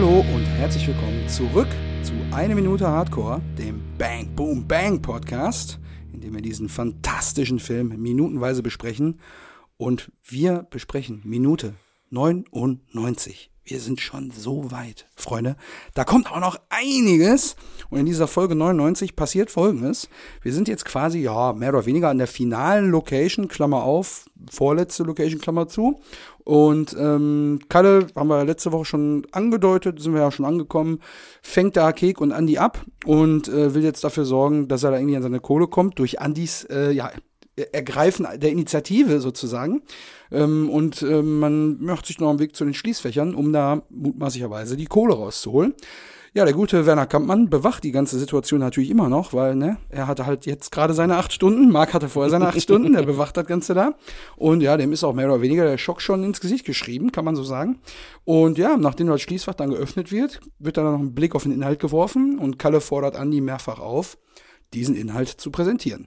Hallo und herzlich willkommen zurück zu Eine Minute Hardcore, dem Bang Boom Bang Podcast, in dem wir diesen fantastischen Film minutenweise besprechen. Und wir besprechen Minute 99. Wir sind schon so weit, Freunde. Da kommt auch noch einiges. Und in dieser Folge 99 passiert Folgendes. Wir sind jetzt quasi, ja, mehr oder weniger an der finalen Location, Klammer auf, vorletzte Location, Klammer zu. Und ähm, Kalle, haben wir letzte Woche schon angedeutet, sind wir ja schon angekommen, fängt da Kek und Andi ab und äh, will jetzt dafür sorgen, dass er da irgendwie an seine Kohle kommt, durch Andis, äh, ja, Ergreifen der Initiative sozusagen. Ähm, und äh, man macht sich noch einen Weg zu den Schließfächern, um da mutmaßlicherweise die Kohle rauszuholen. Ja, der gute Werner Kampmann bewacht die ganze Situation natürlich immer noch, weil ne, er hatte halt jetzt gerade seine acht Stunden. Marc hatte vorher seine acht Stunden, der bewacht das Ganze da. Und ja, dem ist auch mehr oder weniger der Schock schon ins Gesicht geschrieben, kann man so sagen. Und ja, nachdem das Schließfach dann geöffnet wird, wird dann noch ein Blick auf den Inhalt geworfen und Kalle fordert Andi mehrfach auf, diesen Inhalt zu präsentieren.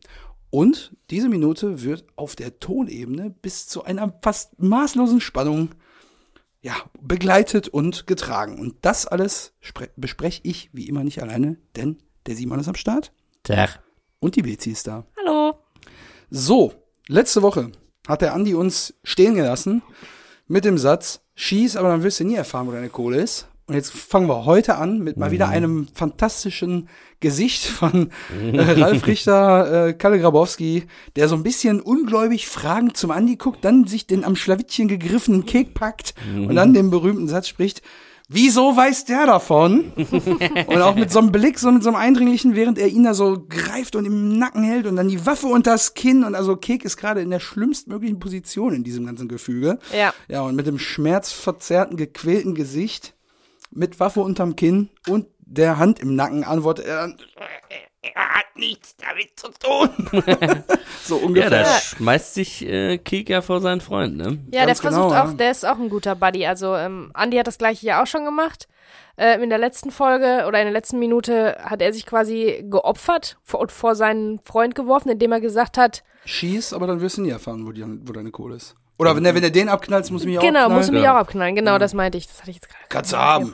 Und diese Minute wird auf der Tonebene bis zu einer fast maßlosen Spannung ja, begleitet und getragen. Und das alles bespreche ich wie immer nicht alleine, denn der Simon ist am Start. Tag. Und die Bezi ist da. Hallo. So, letzte Woche hat der Andi uns stehen gelassen mit dem Satz, schieß, aber dann wirst du nie erfahren, wo deine Kohle ist. Und jetzt fangen wir heute an mit mal wieder mhm. einem fantastischen Gesicht von äh, Ralf Richter, äh, Kalle Grabowski, der so ein bisschen ungläubig fragend zum Andi guckt, dann sich den am Schlawittchen gegriffenen Kek packt und dann den berühmten Satz spricht, Wieso weiß der davon? und auch mit so einem Blick, so mit so einem eindringlichen, während er ihn da so greift und im Nacken hält und dann die Waffe unter das Kinn und also Kek ist gerade in der schlimmstmöglichen Position in diesem ganzen Gefüge. Ja. Ja, und mit dem schmerzverzerrten, gequälten Gesicht mit Waffe unterm Kinn und der Hand im Nacken antwortet er dann, er hat nichts damit zu tun. so ungefähr. Ja, da schmeißt sich äh, Kika vor seinen Freund, ne? Ja, Ganz der versucht genau, auch, ja. der ist auch ein guter Buddy. Also ähm, Andy hat das gleiche ja auch schon gemacht. Äh, in der letzten Folge oder in der letzten Minute hat er sich quasi geopfert und vor seinen Freund geworfen, indem er gesagt hat, Schieß, aber dann wirst du nie erfahren, wo, die, wo deine Kohle ist. Oder wenn er, wenn er den abknallt, muss mich auch Genau, muss mich ja. auch abknallen. Genau, ja. das meinte ich. Das hatte ich jetzt gerade. Kannst du haben.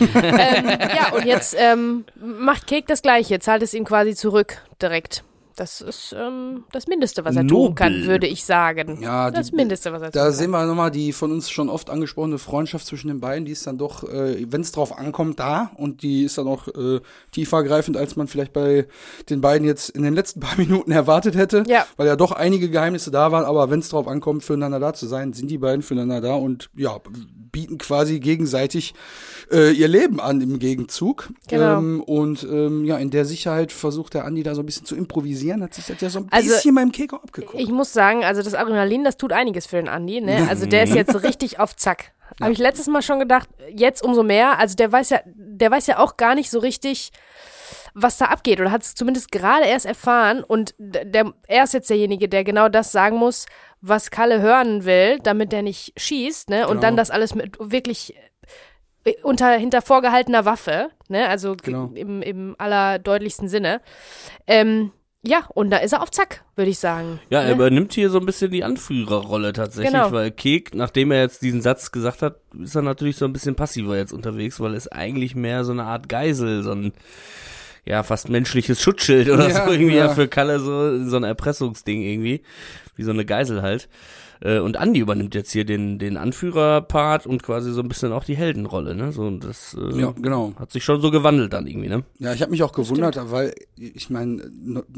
ähm, ja, und jetzt ähm, macht Cake das Gleiche, zahlt es ihm quasi zurück direkt. Das ist ähm, das Mindeste, was er Nobel. tun kann, würde ich sagen. Ja, das die, Mindeste, was er tun kann. Da sehen wir nochmal die von uns schon oft angesprochene Freundschaft zwischen den beiden. Die ist dann doch, äh, wenn es drauf ankommt, da. Und die ist dann auch äh, tiefergreifend, als man vielleicht bei den beiden jetzt in den letzten paar Minuten erwartet hätte. Ja. Weil ja doch einige Geheimnisse da waren. Aber wenn es drauf ankommt, füreinander da zu sein, sind die beiden füreinander da und ja, bieten quasi gegenseitig äh, ihr Leben an im Gegenzug. Genau. Ähm, und ähm, ja, in der Sicherheit versucht der Andi da so ein bisschen zu improvisieren, hat sich das ja so ein also, bisschen beim Keko abgeguckt. Ich muss sagen, also das Adrenalin, das tut einiges für den Andi. Ne? Also der ist jetzt richtig auf Zack. Ja. Habe ich letztes Mal schon gedacht, jetzt umso mehr. Also der weiß ja, der weiß ja auch gar nicht so richtig, was da abgeht oder hat es zumindest gerade erst erfahren und der, er ist jetzt derjenige, der genau das sagen muss, was Kalle hören will, damit der nicht schießt, ne? Und genau. dann das alles mit wirklich unter hinter vorgehaltener Waffe, ne? Also genau. im, im allerdeutlichsten Sinne. Ähm, ja, und da ist er auf Zack, würde ich sagen. Ja, er ne? übernimmt hier so ein bisschen die Anführerrolle tatsächlich, genau. weil Kek, nachdem er jetzt diesen Satz gesagt hat, ist er natürlich so ein bisschen passiver jetzt unterwegs, weil er ist eigentlich mehr so eine Art Geisel, so ein ja, fast menschliches Schutzschild oder ja, so irgendwie ja. ja. für Kalle so, so ein Erpressungsding irgendwie, wie so eine Geisel halt. Äh, und Andy übernimmt jetzt hier den, den Anführerpart und quasi so ein bisschen auch die Heldenrolle, ne? So, das äh, ja, genau. hat sich schon so gewandelt dann irgendwie, ne? Ja, ich habe mich auch gewundert, Stimmt. weil ich meine,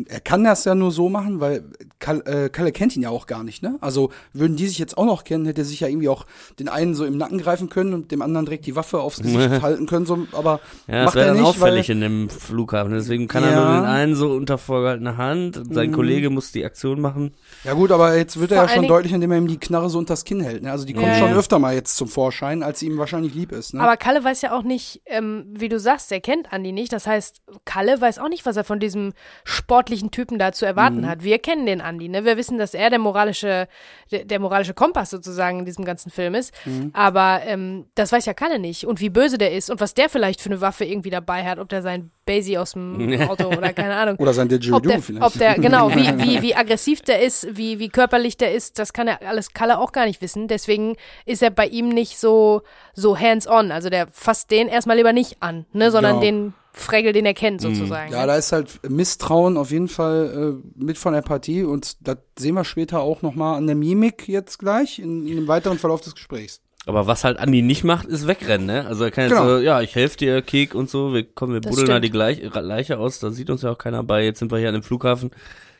er kann das ja nur so machen, weil Kalle, äh, Kalle kennt ihn ja auch gar nicht, ne? Also würden die sich jetzt auch noch kennen, hätte er sich ja irgendwie auch den einen so im Nacken greifen können und dem anderen direkt die Waffe aufs Gesicht halten können, so, aber ja, macht das er nicht, dann auffällig weil, in dem Flughafen. Deswegen kann ja. er nur den einen so unter vorgehaltener Hand, sein mhm. Kollege muss die Aktion machen. Ja gut, aber jetzt wird Vor er ja schon deutlich, indem er ihm die Knarre so unters Kinn hält. Ne? Also die kommt ja, schon ja. öfter mal jetzt zum Vorschein, als sie ihm wahrscheinlich lieb ist. Ne? Aber Kalle weiß ja auch nicht, ähm, wie du sagst, er kennt Andi nicht. Das heißt, Kalle weiß auch nicht, was er von diesem sportlichen Typen da zu erwarten mhm. hat. Wir kennen den Andi. Ne? Wir wissen, dass er der moralische, der, der moralische Kompass sozusagen in diesem ganzen Film ist. Mhm. Aber ähm, das weiß ja Kalle nicht. Und wie böse der ist und was der vielleicht für eine Waffe irgendwie dabei hat, ob der sein Basie aus dem Auto oder keine Ahnung. Oder sein Didgeridoo vielleicht. Ob der, genau, wie, wie, wie aggressiv der ist, wie, wie körperlich der ist, das kann er alles Kalle auch gar nicht wissen. Deswegen ist er bei ihm nicht so, so hands-on. Also der fasst den erstmal lieber nicht an, ne, sondern genau. den Fregel, den er kennt, mhm. sozusagen. Ja, da ist halt Misstrauen auf jeden Fall äh, mit von der Partie und das sehen wir später auch nochmal an der Mimik jetzt gleich in, in dem weiteren Verlauf des Gesprächs. Aber was halt Andi nicht macht, ist wegrennen, ne? Also er kann jetzt genau. so, ja, ich helfe dir, Kek und so, wir kommen, wir buddeln da die Gleich Leiche aus, da sieht uns ja auch keiner bei, jetzt sind wir hier an dem Flughafen.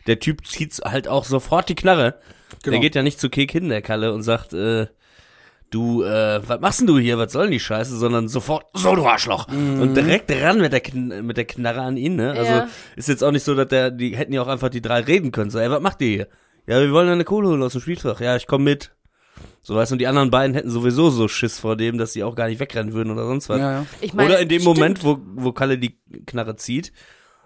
Der Typ zieht halt auch sofort die Knarre. Genau. Der geht ja nicht zu Kek hin, der Kalle, und sagt, äh, du, äh, was machst denn du hier, was soll denn die Scheiße, sondern sofort, so du Arschloch. Mhm. Und direkt ran mit der, Kn mit der Knarre an ihn, ne? Also ja. ist jetzt auch nicht so, dass der, die hätten ja auch einfach die drei reden können. So, ey, was macht ihr hier? Ja, wir wollen eine Kohle holen aus dem Spielfach. Ja, ich komm mit. So weißt du, und die anderen beiden hätten sowieso so Schiss vor dem, dass sie auch gar nicht wegrennen würden oder sonst was. Ja, ja. Ich mein, oder in dem stimmt. Moment, wo, wo Kalle die Knarre zieht,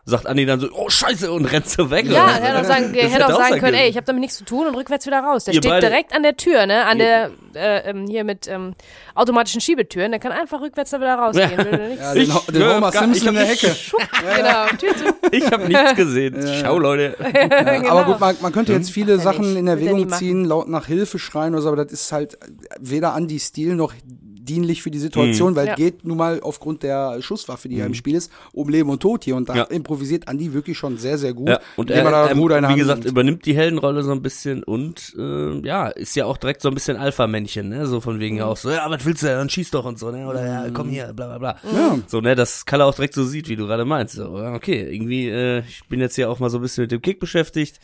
sagt Andi dann so, oh Scheiße, und rennt so weg. Ja, er hätte auch sagen, hätte auch sagen können, ey, ich habe damit nichts zu tun und rückwärts wieder raus. Der Ihr steht beide, direkt an der Tür, ne, an der, äh, ähm, hier mit ähm, automatischen Schiebetüren, der kann einfach rückwärts da wieder rausgehen. ja, den, ich, den Homer Simpson in der Hecke. genau, Tür zu. Ich habe nichts gesehen. Schau, Leute. Ja, genau. Aber gut, man, man könnte jetzt viele Sachen in Erwägung ziehen, laut nach Hilfe schreien oder so, aber das ist halt weder Andi Stil noch dienlich für die Situation, mhm. weil ja. geht nun mal aufgrund der Schusswaffe, die mhm. ja im mhm. Spiel ist, um Leben und Tod hier. Und da ja. improvisiert Andi wirklich schon sehr, sehr gut. Ja. Und er, er wie gesagt, nimmt. übernimmt die Heldenrolle so ein bisschen und äh, ja, ist ja auch direkt so ein bisschen Alpha-Männchen, ne? So von wegen mhm. ja auch so, ja, was willst du denn? Dann schieß doch und so, ne? Oder ja, komm hier, bla bla bla. Ja. So, ne, das Kalle auch direkt so sieht, wie du gerade meinst. So, okay, irgendwie, äh, ich bin jetzt hier auch mal so ein bisschen mit dem Kick beschäftigt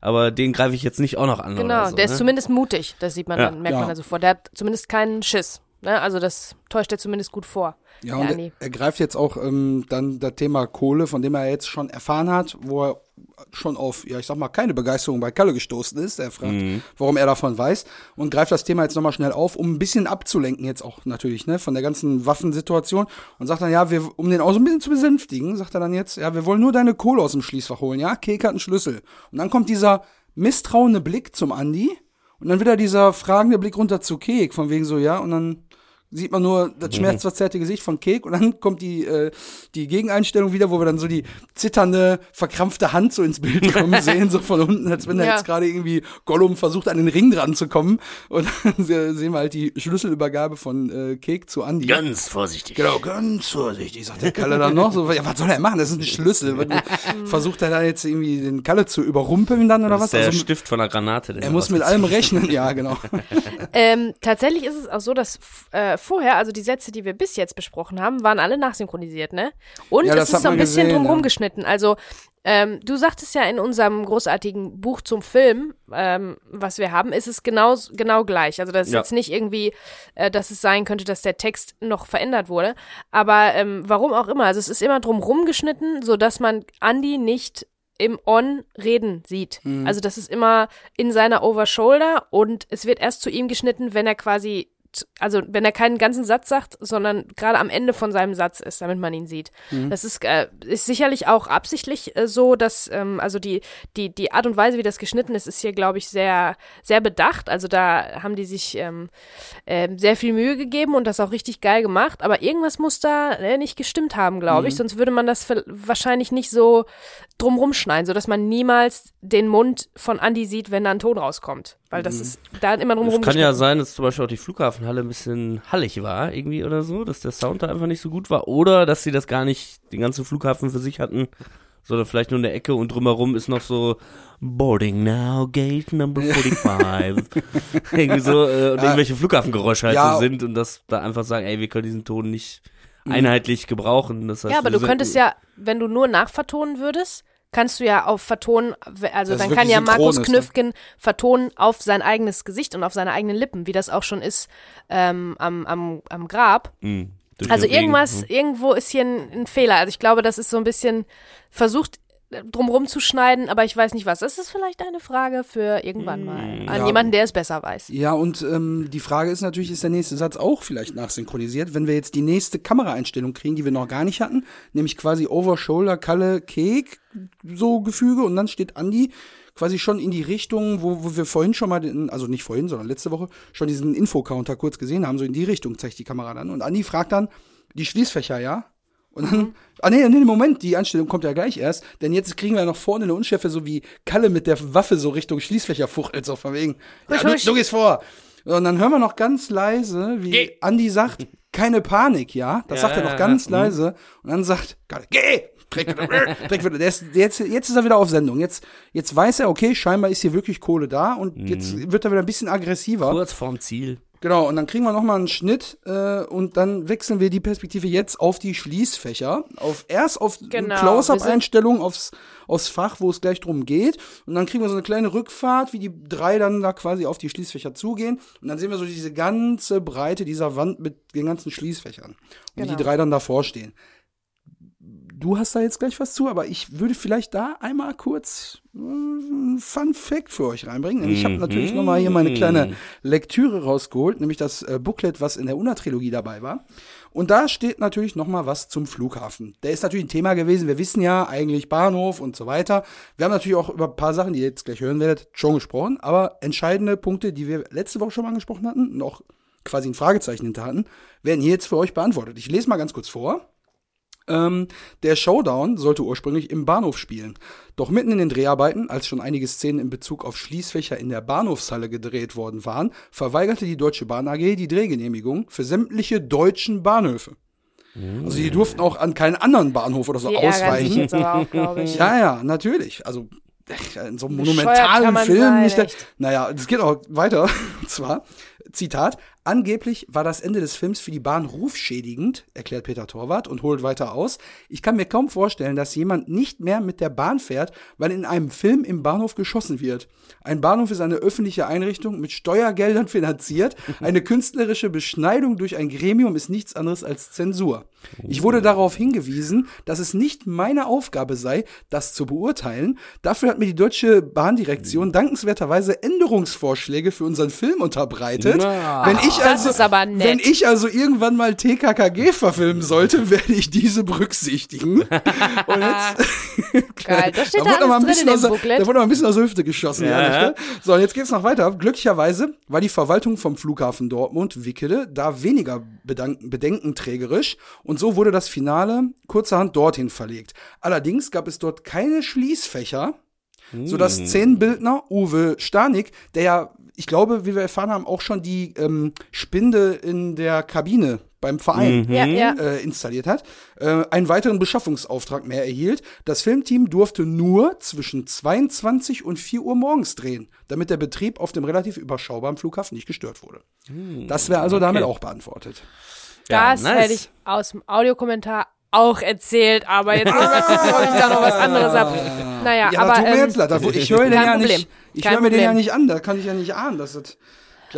aber den greife ich jetzt nicht auch noch an. Genau, so, der ne? ist zumindest mutig, das sieht man ja. dann, merkt ja. man also vor. Der hat zumindest keinen Schiss. Ne? Also das täuscht er zumindest gut vor. Ja, und er, er, greift jetzt auch ähm, dann das Thema Kohle, von dem er jetzt schon erfahren hat, wo er schon auf, ja, ich sag mal, keine Begeisterung bei Kalle gestoßen ist. Er fragt, mhm. warum er davon weiß und greift das Thema jetzt nochmal schnell auf, um ein bisschen abzulenken jetzt auch natürlich, ne, von der ganzen Waffensituation und sagt dann, ja, wir, um den auch so ein bisschen zu besänftigen, sagt er dann jetzt, ja, wir wollen nur deine Kohle aus dem Schließfach holen, ja, Kek hat einen Schlüssel. Und dann kommt dieser misstrauende Blick zum Andi und dann wieder dieser fragende Blick runter zu Kek, von wegen so, ja, und dann sieht man nur das schmerzverzerrte Gesicht von Kek und dann kommt die, äh, die Gegeneinstellung wieder, wo wir dann so die zitternde, verkrampfte Hand so ins Bild kommen sehen, so von unten, als wenn ja. da jetzt gerade irgendwie Gollum versucht, an den Ring dran zu kommen. Und dann sehen wir halt die Schlüsselübergabe von äh, Kek zu Andi. Ganz vorsichtig. Genau, ganz vorsichtig, sagt der Kalle dann noch. So, ja, was soll er machen? Das ist ein Schlüssel. versucht er da jetzt irgendwie den Kalle zu überrumpeln dann oder das was? Ist der also, Stift von der Granate. Er muss mit allem rechnen, ja, genau. ähm, tatsächlich ist es auch so, dass äh, vorher, also die Sätze, die wir bis jetzt besprochen haben, waren alle nachsynchronisiert, ne? Und ja, es ist so ein bisschen gesehen, drumherum ja. geschnitten. Also ähm, du sagtest ja in unserem großartigen Buch zum Film, ähm, was wir haben, ist es genau, genau gleich. Also das ist ja. jetzt nicht irgendwie, äh, dass es sein könnte, dass der Text noch verändert wurde. Aber ähm, warum auch immer. Also es ist immer drumherum geschnitten, sodass man Andy nicht im On reden sieht. Mhm. Also das ist immer in seiner Overshoulder und es wird erst zu ihm geschnitten, wenn er quasi also wenn er keinen ganzen Satz sagt, sondern gerade am Ende von seinem Satz ist, damit man ihn sieht. Mhm. Das ist, äh, ist sicherlich auch absichtlich äh, so, dass ähm, also die, die, die Art und Weise, wie das geschnitten ist, ist hier, glaube ich, sehr, sehr bedacht. Also da haben die sich ähm, äh, sehr viel Mühe gegeben und das auch richtig geil gemacht. Aber irgendwas muss da äh, nicht gestimmt haben, glaube mhm. ich. Sonst würde man das wahrscheinlich nicht so drumrum schneiden, sodass man niemals den Mund von Andy sieht, wenn da ein Ton rauskommt. Weil das mhm. ist da immer drum Es kann ja sein, dass zum Beispiel auch die Flughafenhalle ein bisschen hallig war, irgendwie oder so, dass der Sound da einfach nicht so gut war. Oder dass sie das gar nicht den ganzen Flughafen für sich hatten, sondern vielleicht nur eine Ecke und drumherum ist noch so Boarding now, Gate number 45. irgendwie so, äh, und irgendwelche Flughafengeräusche halt ja. so sind und dass da einfach sagen, ey, wir können diesen Ton nicht mhm. einheitlich gebrauchen. Das heißt, ja, aber du könntest ja, wenn du nur nachvertonen würdest, kannst du ja auf vertonen, also das dann kann ja Markus? Knüffgen ne? vertonen auf sein eigenes Gesicht und auf seine eigenen Lippen, wie das auch schon ist ähm, am, am, am Grab. Mhm, also irgendwas, mhm. irgendwo ist hier ein, ein Fehler. Also ich glaube, das ist so ein bisschen versucht, drumrum zu schneiden, aber ich weiß nicht was. Das ist vielleicht eine Frage für irgendwann mal mm, an ja. jemanden, der es besser weiß. Ja, und ähm, die Frage ist natürlich, ist der nächste Satz auch vielleicht nachsynchronisiert, wenn wir jetzt die nächste Kameraeinstellung kriegen, die wir noch gar nicht hatten, nämlich quasi Over Shoulder, Kalle, Kek, so Gefüge und dann steht Andy quasi schon in die Richtung, wo, wo wir vorhin schon mal, den, also nicht vorhin, sondern letzte Woche, schon diesen Infocounter kurz gesehen haben, so in die Richtung zeigt die Kamera dann. Und Andi fragt dann, die Schließfächer, ja? Und dann, mhm. ah nee, nee, Moment, die Anstellung kommt ja gleich erst, denn jetzt kriegen wir noch vorne eine Unschärfe, so wie Kalle mit der Waffe so Richtung Schließfächer fuchtelt, so von wegen, ja, du, du gehst vor. Und dann hören wir noch ganz leise, wie Geh. Andi sagt, keine Panik, ja? Das ja, sagt er noch ganz ja, leise. Und dann sagt, geh! Direkt wieder, direkt wieder. Der ist, jetzt, jetzt ist er wieder auf Sendung. Jetzt, jetzt weiß er, okay, scheinbar ist hier wirklich Kohle da und mhm. jetzt wird er wieder ein bisschen aggressiver. Kurz vorm Ziel. Genau, und dann kriegen wir nochmal einen Schnitt äh, und dann wechseln wir die Perspektive jetzt auf die Schließfächer. Auf, erst auf genau, Close-Up-Einstellung aufs, aufs Fach, wo es gleich drum geht. Und dann kriegen wir so eine kleine Rückfahrt, wie die drei dann da quasi auf die Schließfächer zugehen. Und dann sehen wir so diese ganze Breite dieser Wand mit den ganzen Schließfächern. Und genau. die drei dann davor stehen du hast da jetzt gleich was zu, aber ich würde vielleicht da einmal kurz ein äh, Fun Fact für euch reinbringen. Ich habe natürlich noch mal hier meine kleine mhm. Lektüre rausgeholt, nämlich das äh, Booklet, was in der Una-Trilogie dabei war. Und da steht natürlich noch mal was zum Flughafen. Der ist natürlich ein Thema gewesen. Wir wissen ja eigentlich Bahnhof und so weiter. Wir haben natürlich auch über ein paar Sachen, die ihr jetzt gleich hören werdet, schon gesprochen. Aber entscheidende Punkte, die wir letzte Woche schon mal angesprochen hatten, noch quasi ein Fragezeichen hinter hatten, werden hier jetzt für euch beantwortet. Ich lese mal ganz kurz vor. Ähm, der Showdown sollte ursprünglich im Bahnhof spielen. Doch mitten in den Dreharbeiten, als schon einige Szenen in Bezug auf Schließfächer in der Bahnhofshalle gedreht worden waren, verweigerte die Deutsche Bahn AG die Drehgenehmigung für sämtliche deutschen Bahnhöfe. Also die durften auch an keinen anderen Bahnhof oder so die ausweichen. Sich jetzt aber auch, ich. Ja, ja, natürlich. Also in so einem monumentalen Film sein, nicht. Der, naja, es geht auch weiter. Und zwar, Zitat, Angeblich war das Ende des Films für die Bahn rufschädigend, erklärt Peter Torwart und holt weiter aus. Ich kann mir kaum vorstellen, dass jemand nicht mehr mit der Bahn fährt, weil in einem Film im Bahnhof geschossen wird. Ein Bahnhof ist eine öffentliche Einrichtung mit Steuergeldern finanziert. Eine künstlerische Beschneidung durch ein Gremium ist nichts anderes als Zensur. Ich wurde darauf hingewiesen, dass es nicht meine Aufgabe sei, das zu beurteilen. Dafür hat mir die deutsche Bahndirektion dankenswerterweise Änderungsvorschläge für unseren Film unterbreitet. Na. Wenn ich also, wenn ich also irgendwann mal TKKG verfilmen sollte, werde ich diese berücksichtigen. Und jetzt, Geil, das steht da, da, alles drin in aus, da wurde noch ein bisschen aus der Hüfte geschossen. Ja. Ehrlich, ne? So, und jetzt geht's noch weiter. Glücklicherweise war die Verwaltung vom Flughafen Dortmund, Wickede, da weniger bedenkenträgerisch und so wurde das Finale kurzerhand dorthin verlegt. Allerdings gab es dort keine Schließfächer, sodass hm. Zehnbildner Uwe Stanik, der ja ich glaube, wie wir erfahren haben, auch schon die ähm, Spinde in der Kabine beim Verein mhm. äh, installiert hat, äh, einen weiteren Beschaffungsauftrag mehr erhielt. Das Filmteam durfte nur zwischen 22 und 4 Uhr morgens drehen, damit der Betrieb auf dem relativ überschaubaren Flughafen nicht gestört wurde. Mhm. Das wäre also okay. damit auch beantwortet. Das ja, nice. hätte ich aus dem Audiokommentar auch erzählt, aber jetzt gucken, ob ich da noch was anderes habe. Naja, ja, aber. Tut mir ähm, jetzt leid, ich höre den ja nicht. Ich höre mir den ja nicht an, da kann ich ja nicht ahnen, dass das.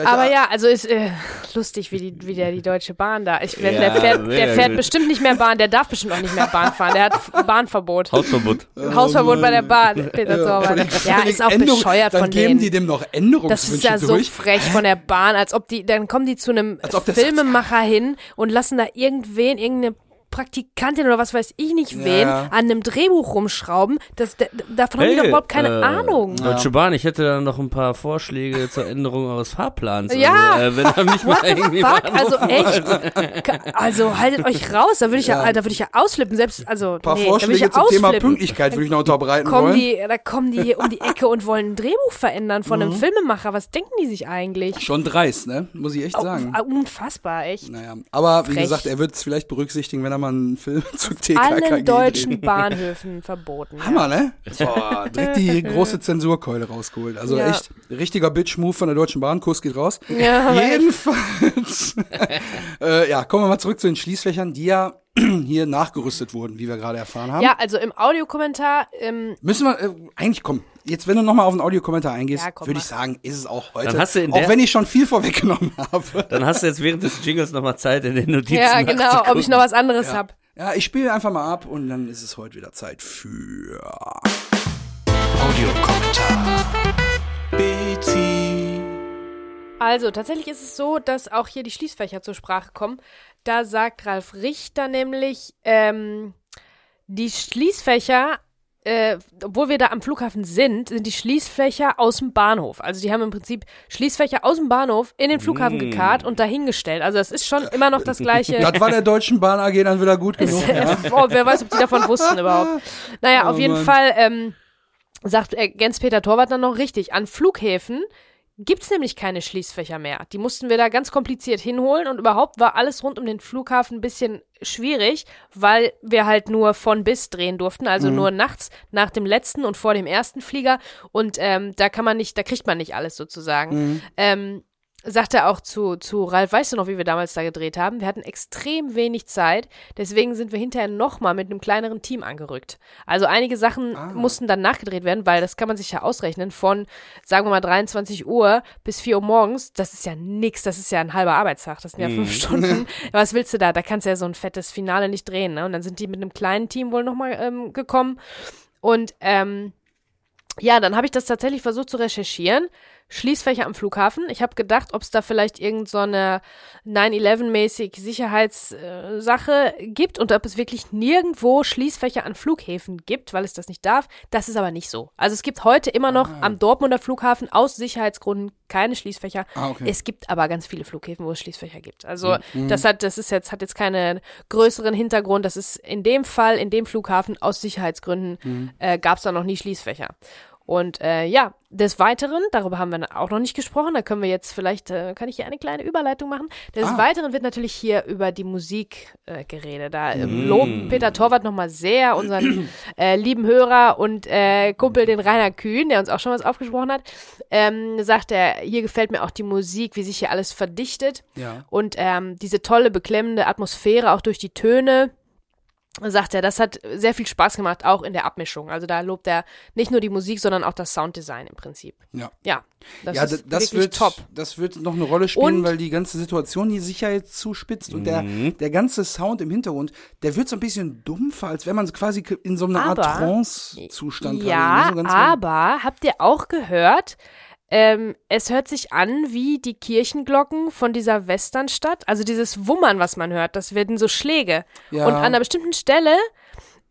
Aber ja, also ist äh, lustig, wie, die, wie der die Deutsche Bahn da. Ich, ja, der fährt, der fährt bestimmt nicht mehr Bahn, der darf bestimmt auch nicht mehr Bahn fahren. Der hat Bahnverbot. Hausverbot. Hausverbot bei der Bahn, Peter Torwart. Ja, ist auch Änderung, bescheuert dann von geben denen. die dem noch Änderungswünsche Das ist ja so durch. frech von der Bahn, als ob die, dann kommen die zu einem Filmemacher hin und lassen da irgendwen, irgendeine Praktikantin oder was weiß ich nicht wen ja. an einem Drehbuch rumschrauben. Das, davon hey, habe ich doch überhaupt keine äh, Ahnung. Deutsche Bahn, ich hätte da noch ein paar Vorschläge zur Änderung eures Fahrplans. Ja. Also, äh, wenn da mich mal irgendwie fuck? Also echt. Also haltet euch raus. Da würde ich ja, ja da würde ich ja ausflippen. Selbst, also, ein paar nee, Vorschläge ja zum Thema Pünktlichkeit würde ich noch unterbreiten kommen wollen. Die, da kommen die um die Ecke und wollen ein Drehbuch verändern von einem mhm. Filmemacher. Was denken die sich eigentlich? Schon dreist, ne? Muss ich echt sagen. Unfassbar, echt. Naja. Aber Frech. wie gesagt, er wird es vielleicht berücksichtigen, wenn er mal einen Film zu TKKG allen deutschen drehen. Bahnhöfen verboten. Hammer, ne? Boah, direkt die große Zensurkeule rausgeholt. Also ja. echt richtiger Bitch-Move von der Deutschen Bahn. Kurs geht raus. Ja, Jedenfalls. äh, ja, kommen wir mal zurück zu den Schließfächern, die ja hier nachgerüstet wurden, wie wir gerade erfahren haben. Ja, also im Audiokommentar. Ähm Müssen wir, äh, eigentlich kommen. Jetzt, wenn du nochmal auf den Audiokommentar eingehst, ja, würde ich sagen, ist es auch heute. Dann hast du in auch wenn ich schon viel vorweggenommen habe. Dann hast du jetzt während des Jingles nochmal Zeit in den Notizen. Ja, genau, ob ich noch was anderes ja. habe. Ja, ich spiele einfach mal ab und dann ist es heute wieder Zeit für Audiokommentar. Bezi. Also, tatsächlich ist es so, dass auch hier die Schließfächer zur Sprache kommen. Da sagt Ralf Richter nämlich, ähm, die Schließfächer äh, obwohl wir da am Flughafen sind, sind die Schließfächer aus dem Bahnhof. Also die haben im Prinzip Schließfächer aus dem Bahnhof in den Flughafen mm. gekarrt und dahingestellt. Also es ist schon immer noch das gleiche. Das war der Deutschen Bahn AG dann wieder gut genug. ja. oh, wer weiß, ob die davon wussten überhaupt. Naja, oh, auf jeden Mann. Fall ähm, sagt äh, Gens-Peter Torwart dann noch richtig. An Flughäfen gibt es nämlich keine Schließfächer mehr. Die mussten wir da ganz kompliziert hinholen und überhaupt war alles rund um den Flughafen ein bisschen schwierig, weil wir halt nur von bis drehen durften, also mhm. nur nachts nach dem letzten und vor dem ersten Flieger und ähm, da kann man nicht, da kriegt man nicht alles sozusagen. Mhm. Ähm, sagt er auch zu, zu Ralf, weißt du noch, wie wir damals da gedreht haben? Wir hatten extrem wenig Zeit, deswegen sind wir hinterher nochmal mit einem kleineren Team angerückt. Also einige Sachen ah. mussten dann nachgedreht werden, weil das kann man sich ja ausrechnen, von, sagen wir mal, 23 Uhr bis 4 Uhr morgens, das ist ja nix, das ist ja ein halber Arbeitstag, das sind ja mhm. fünf Stunden. Was willst du da? Da kannst du ja so ein fettes Finale nicht drehen, ne? Und dann sind die mit einem kleinen Team wohl nochmal ähm, gekommen und, ähm, ja, dann habe ich das tatsächlich versucht zu recherchieren Schließfächer am Flughafen. Ich habe gedacht, ob es da vielleicht irgendeine so 9-11-mäßig Sicherheitssache äh, gibt und ob es wirklich nirgendwo Schließfächer an Flughäfen gibt, weil es das nicht darf. Das ist aber nicht so. Also es gibt heute immer noch ah. am Dortmunder Flughafen aus Sicherheitsgründen keine Schließfächer. Ah, okay. Es gibt aber ganz viele Flughäfen, wo es Schließfächer gibt. Also mhm. das hat, das ist jetzt, hat jetzt keinen größeren Hintergrund. Das ist in dem Fall, in dem Flughafen aus Sicherheitsgründen mhm. äh, gab es da noch nie Schließfächer. Und äh, ja, des Weiteren, darüber haben wir auch noch nicht gesprochen, da können wir jetzt vielleicht, äh, kann ich hier eine kleine Überleitung machen. Des ah. Weiteren wird natürlich hier über die Musik äh, geredet. Da äh, mm. lobt Peter Torwart nochmal sehr unseren äh, lieben Hörer und äh, Kumpel, den Rainer Kühn, der uns auch schon was aufgesprochen hat. Ähm, sagt er, hier gefällt mir auch die Musik, wie sich hier alles verdichtet. Ja. Und ähm, diese tolle, beklemmende Atmosphäre, auch durch die Töne sagt er, das hat sehr viel Spaß gemacht, auch in der Abmischung. Also da lobt er nicht nur die Musik, sondern auch das Sounddesign im Prinzip. Ja. Ja, das ja, ist das wird top. Das wird noch eine Rolle spielen, und, weil die ganze Situation die sich ja jetzt zuspitzt und der, mhm. der ganze Sound im Hintergrund, der wird so ein bisschen dumpfer, als wenn man quasi in so einer Art Trance-Zustand Ja, so aber habt ihr auch gehört, ähm, es hört sich an wie die Kirchenglocken von dieser Westernstadt. Also dieses Wummern, was man hört, das werden so Schläge. Ja. Und an einer bestimmten Stelle,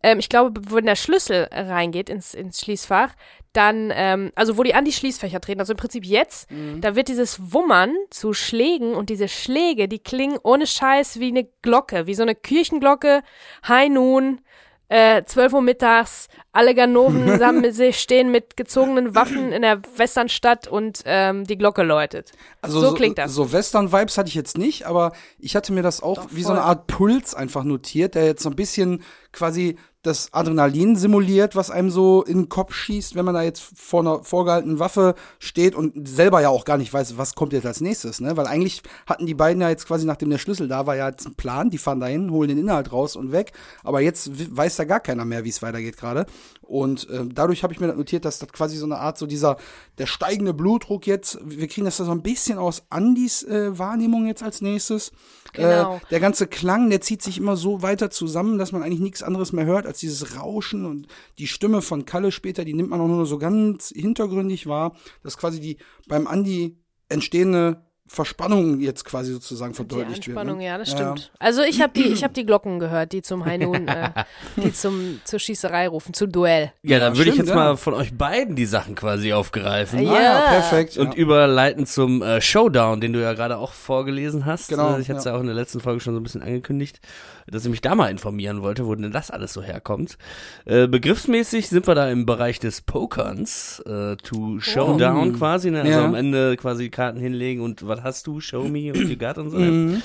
ähm, ich glaube, wenn der Schlüssel reingeht ins, ins Schließfach, dann, ähm, also wo die an die Schließfächer treten, also im Prinzip jetzt, mhm. da wird dieses Wummern zu Schlägen und diese Schläge, die klingen ohne Scheiß wie eine Glocke, wie so eine Kirchenglocke, High Noon, äh, 12 Uhr mittags, alle Ganoven stehen mit gezogenen Waffen in der Westernstadt und ähm, die Glocke läutet. Also so, so klingt das. So Western-Vibes hatte ich jetzt nicht, aber ich hatte mir das auch Doch, wie so eine Art Puls einfach notiert, der jetzt so ein bisschen quasi das Adrenalin simuliert, was einem so in den Kopf schießt, wenn man da jetzt vor einer vorgehaltenen Waffe steht und selber ja auch gar nicht weiß, was kommt jetzt als nächstes, ne? Weil eigentlich hatten die beiden ja jetzt quasi, nachdem der Schlüssel da war, ja jetzt einen Plan, die fahren dahin, holen den Inhalt raus und weg. Aber jetzt weiß da gar keiner mehr, wie es weitergeht gerade. Und äh, dadurch habe ich mir notiert, dass das quasi so eine Art, so dieser, der steigende Blutdruck jetzt, wir kriegen das da so ein bisschen aus Andys äh, Wahrnehmung jetzt als nächstes. Genau. Äh, der ganze Klang, der zieht sich immer so weiter zusammen, dass man eigentlich nichts anderes mehr hört als dieses Rauschen und die Stimme von Kalle später, die nimmt man auch nur so ganz hintergründig wahr, dass quasi die beim Andi entstehende Verspannung jetzt quasi sozusagen verdeutlicht die Anspannung, wird. Ne? ja, das stimmt. Ja. Also ich habe die, ich habe die Glocken gehört, die zum Hainun, äh, die zum zur Schießerei rufen, zum Duell. Ja, dann würde ich jetzt ja. mal von euch beiden die Sachen quasi aufgreifen. Ja, ah, ja perfekt. Und überleiten zum äh, Showdown, den du ja gerade auch vorgelesen hast. Genau. Ich hatte es ja auch in der letzten Folge schon so ein bisschen angekündigt dass ich mich da mal informieren wollte, wo denn das alles so herkommt. Äh, begriffsmäßig sind wir da im Bereich des Pokerns, äh, to Showdown oh. quasi, ne? also ja. am Ende quasi Karten hinlegen und was hast du, show me und you got und so. Mhm.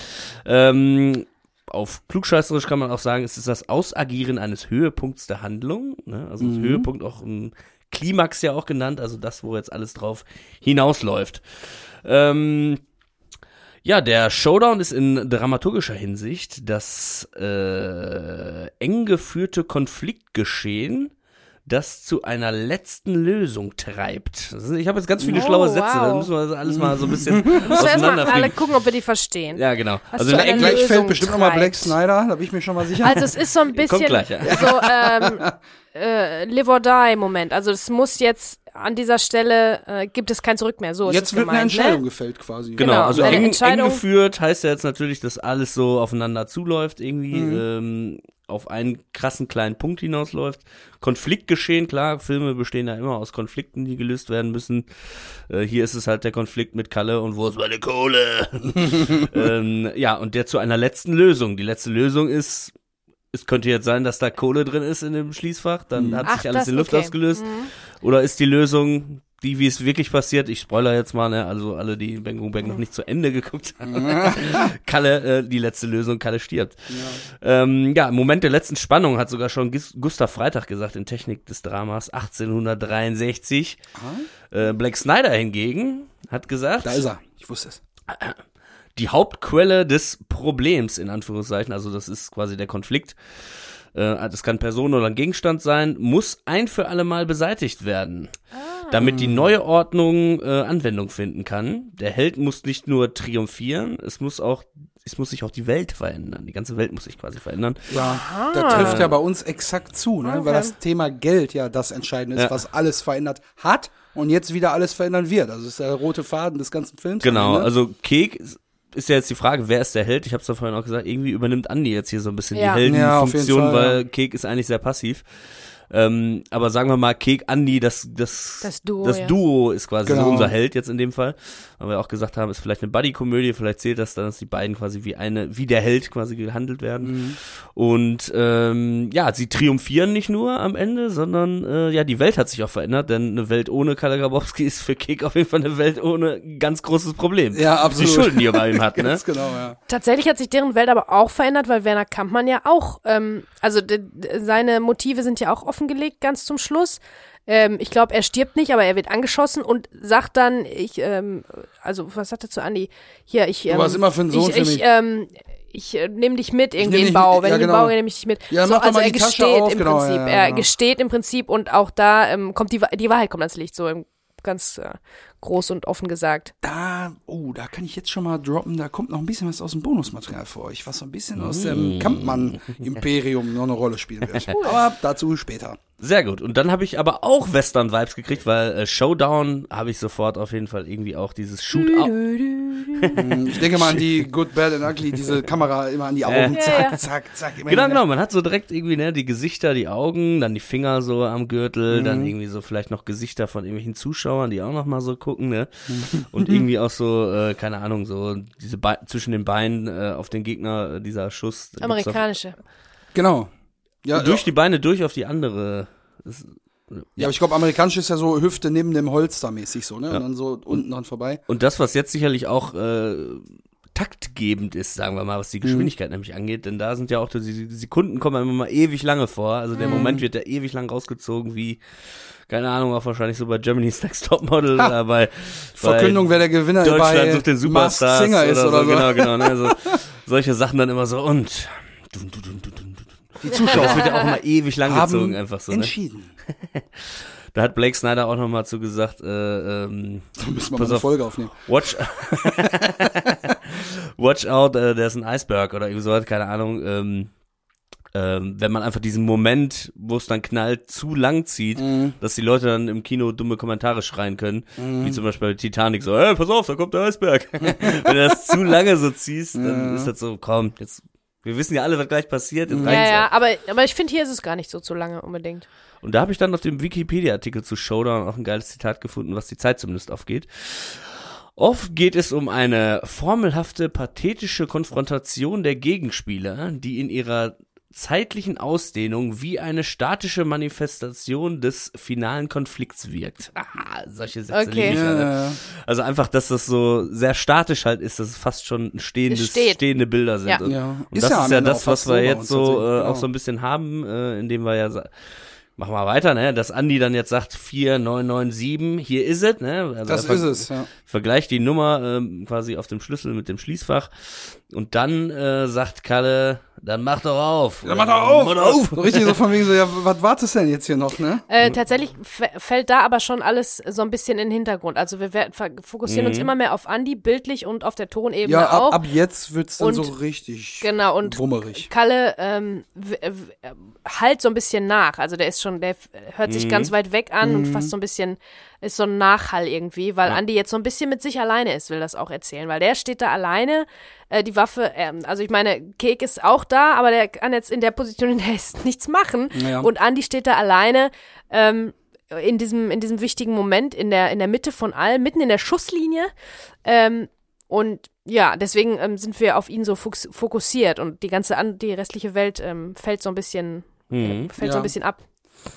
Ähm, auf klugscheißerisch kann man auch sagen, es ist das Ausagieren eines Höhepunkts der Handlung, ne? also das mhm. Höhepunkt auch im Klimax ja auch genannt, also das, wo jetzt alles drauf hinausläuft. Ähm, ja, der Showdown ist in dramaturgischer Hinsicht das äh, eng geführte Konfliktgeschehen, das zu einer letzten Lösung treibt. Ich habe jetzt ganz viele oh, schlaue Sätze, wow. da müssen wir alles mal so ein bisschen auseinanderfliegen. alle gucken, ob wir die verstehen. Ja, genau. Hast also gleich Lösung fällt bestimmt nochmal Black Snyder, da bin ich mir schon mal sicher. Also es ist so ein bisschen gleich, ja. so ähm, äh, Live or Die Moment. Also es muss jetzt an dieser Stelle äh, gibt es kein Zurück mehr. So jetzt wird gemeint, eine Entscheidung ne? gefällt quasi. Genau, genau. also eng, eng geführt heißt ja jetzt natürlich, dass alles so aufeinander zuläuft irgendwie. Mhm. Ähm, auf einen krassen kleinen Punkt hinausläuft. Konfliktgeschehen, klar, Filme bestehen ja immer aus Konflikten, die gelöst werden müssen. Äh, hier ist es halt der Konflikt mit Kalle und wo ist meine Kohle? ähm, ja, und der zu einer letzten Lösung. Die letzte Lösung ist, es könnte jetzt sein, dass da Kohle drin ist in dem Schließfach, dann mhm. hat sich Ach, alles in Luft okay. ausgelöst. Mhm. Oder ist die Lösung, die, wie es wirklich passiert, ich spoiler jetzt mal, ne, also alle, die Bang Boom Bang noch nicht zu Ende geguckt haben, Kalle, äh, die letzte Lösung, Kalle stirbt. Ja. Ähm, ja, im Moment der letzten Spannung hat sogar schon Gustav Freitag gesagt in Technik des Dramas 1863. Äh, Black Snyder hingegen hat gesagt. Da ist er, ich wusste es. Die Hauptquelle des Problems, in Anführungszeichen, also das ist quasi der Konflikt, äh, das kann Person oder ein Gegenstand sein, muss ein für alle Mal beseitigt werden. Ah. Damit die neue Ordnung äh, Anwendung finden kann. Der Held muss nicht nur triumphieren, es muss auch es muss sich auch die Welt verändern. Die ganze Welt muss sich quasi verändern. Ja, da trifft ja bei uns exakt zu, ne? Okay. weil das Thema Geld ja das Entscheidende ist, ja. was alles verändert hat und jetzt wieder alles verändern wird. Also das ist der rote Faden des ganzen Films. Genau, also Kek ist ja jetzt die Frage, wer ist der Held? Ich habe es ja vorhin auch gesagt, irgendwie übernimmt Andi jetzt hier so ein bisschen ja. die Heldenfunktion, ja, weil Kek ist eigentlich sehr passiv. Ähm, aber sagen wir mal, Kek, Andi, das, das, das Duo, das Duo ist quasi genau. so unser Held jetzt in dem Fall. Weil wir auch gesagt haben, ist vielleicht eine Buddy-Komödie, vielleicht zählt das dann, dass die beiden quasi wie eine, wie der Held quasi gehandelt werden. Mhm. Und ähm, ja, sie triumphieren nicht nur am Ende, sondern äh, ja, die Welt hat sich auch verändert, denn eine Welt ohne Kalle Grabowski ist für Kek auf jeden Fall eine Welt ohne ganz großes Problem. Ja, absolut. Die Schulden, die er bei ihm hat, ne? genau, ja. Tatsächlich hat sich deren Welt aber auch verändert, weil Werner Kampmann ja auch, ähm, also seine Motive sind ja auch offengelegt ganz zum Schluss. Ähm, ich glaube, er stirbt nicht, aber er wird angeschossen und sagt dann, ich, ähm, also was sagt er zu Andi? Hier, ich. Ähm, du warst immer für einen Sohn ich, für mich. Ich, ähm, ich äh, nehme dich mit irgendwie in den Bau. Wenn ja, ich in den Bau nehme ich dich mit. Ja, so, also er gesteht auf, im genau, Prinzip. Ja, er genau. gesteht im Prinzip und auch da ähm, kommt die, die Wahrheit kommt ans Licht, so im ganz äh, groß und offen gesagt. Da, oh, da kann ich jetzt schon mal droppen, da kommt noch ein bisschen was aus dem Bonusmaterial für euch, was so ein bisschen aus dem mm. Kampmann-Imperium noch eine Rolle spielen wird. Aber dazu später. Sehr gut. Und dann habe ich aber auch Western-Vibes gekriegt, weil äh, Showdown habe ich sofort auf jeden Fall irgendwie auch dieses Shootout. Hm, ich denke mal an die Good, Bad and Ugly, diese Kamera immer an die Augen, äh, zack, ja, ja. zack, zack. Immer genau, genau. Man hat so direkt irgendwie ne die Gesichter, die Augen, dann die Finger so am Gürtel, mhm. dann irgendwie so vielleicht noch Gesichter von irgendwelchen Zuschauern, die auch noch mal so gucken, ne? Und irgendwie auch so, äh, keine Ahnung, so diese Be zwischen den Beinen äh, auf den Gegner äh, dieser Schuss. Amerikanische. Genau. Ja, durch ja. die Beine durch auf die andere. Das, ja. ja, aber ich glaube, amerikanisch ist ja so Hüfte neben dem Holster mäßig so, ne? Ja. Und dann so unten dran vorbei. Und das, was jetzt sicherlich auch äh, taktgebend ist, sagen wir mal, was die mhm. Geschwindigkeit mhm. nämlich angeht, denn da sind ja auch die, die Sekunden kommen immer mal ewig lange vor. Also der mhm. Moment wird ja ewig lang rausgezogen, wie keine Ahnung, auch wahrscheinlich so bei Germany's Next Top Model ha. oder bei, Verkündung, wer der Gewinner Deutschland bei sucht den Superstars Singer ist oder, so. Oder so. Genau, genau. Ne? Also, solche Sachen dann immer so und dun, dun, dun, dun, die Zuschauer. Das wird ja auch immer ewig lang gezogen, einfach so. Ne? Entschieden. Da hat Blake Snyder auch nochmal zu gesagt, äh, ähm, so müssen wir mal eine Folge aufnehmen. Watch, watch out, äh, der ist ein Eisberg oder irgendwie so, keine Ahnung. Ähm, ähm, wenn man einfach diesen Moment, wo es dann knallt, zu lang zieht, mhm. dass die Leute dann im Kino dumme Kommentare schreien können, mhm. wie zum Beispiel bei Titanic so, hey, pass auf, da kommt der Eisberg. wenn du das zu lange so ziehst, dann mhm. ist das so, komm, jetzt wir wissen ja alle, was gleich passiert. ja, ja, aber, aber ich finde, hier ist es gar nicht so zu lange unbedingt. Und da habe ich dann auf dem Wikipedia-Artikel zu Showdown auch ein geiles Zitat gefunden, was die Zeit zumindest aufgeht. Oft geht es um eine formelhafte, pathetische Konfrontation der Gegenspieler, die in ihrer zeitlichen Ausdehnung wie eine statische Manifestation des finalen Konflikts wirkt. Ah, solche Sätze okay. liebe ich alle. Also einfach, dass das so sehr statisch halt ist, dass es fast schon stehendes, stehende Bilder sind. Ja. Und, ja. und das ist ja das, was wir jetzt so äh, auch genau. so ein bisschen haben, äh, indem wir ja Machen wir weiter, ne? Dass Andi dann jetzt sagt 4997, hier ist es, ne? Also das ist es, ja. Vergleicht die Nummer ähm, quasi auf dem Schlüssel mit dem Schließfach und dann äh, sagt Kalle, dann mach doch auf. Dann mach doch auf. Mach doch auf. So richtig so von wegen so, ja, was wartest denn jetzt hier noch, ne? Äh, tatsächlich fällt da aber schon alles so ein bisschen in den Hintergrund. Also wir fokussieren mhm. uns immer mehr auf Andi, bildlich und auf der Tonebene ja, ab, auch. ab jetzt wird's dann und, so richtig genau, und wummerig. Kalle ähm, halt so ein bisschen nach. Also der ist schon, der hört sich mhm. ganz weit weg an mhm. und fast so ein bisschen, ist so ein Nachhall irgendwie, weil ja. Andy jetzt so ein bisschen mit sich alleine ist, will das auch erzählen, weil der steht da alleine, äh, die Waffe, äh, also ich meine, Kek ist auch da, aber der kann jetzt in der Position, in der ist, nichts machen ja. und Andy steht da alleine, ähm, in diesem, in diesem wichtigen Moment in der, in der Mitte von allem, mitten in der Schusslinie. Ähm, und ja, deswegen ähm, sind wir auf ihn so fokussiert und die ganze an die restliche Welt ähm, fällt so ein bisschen mhm. fällt ja. so ein bisschen ab.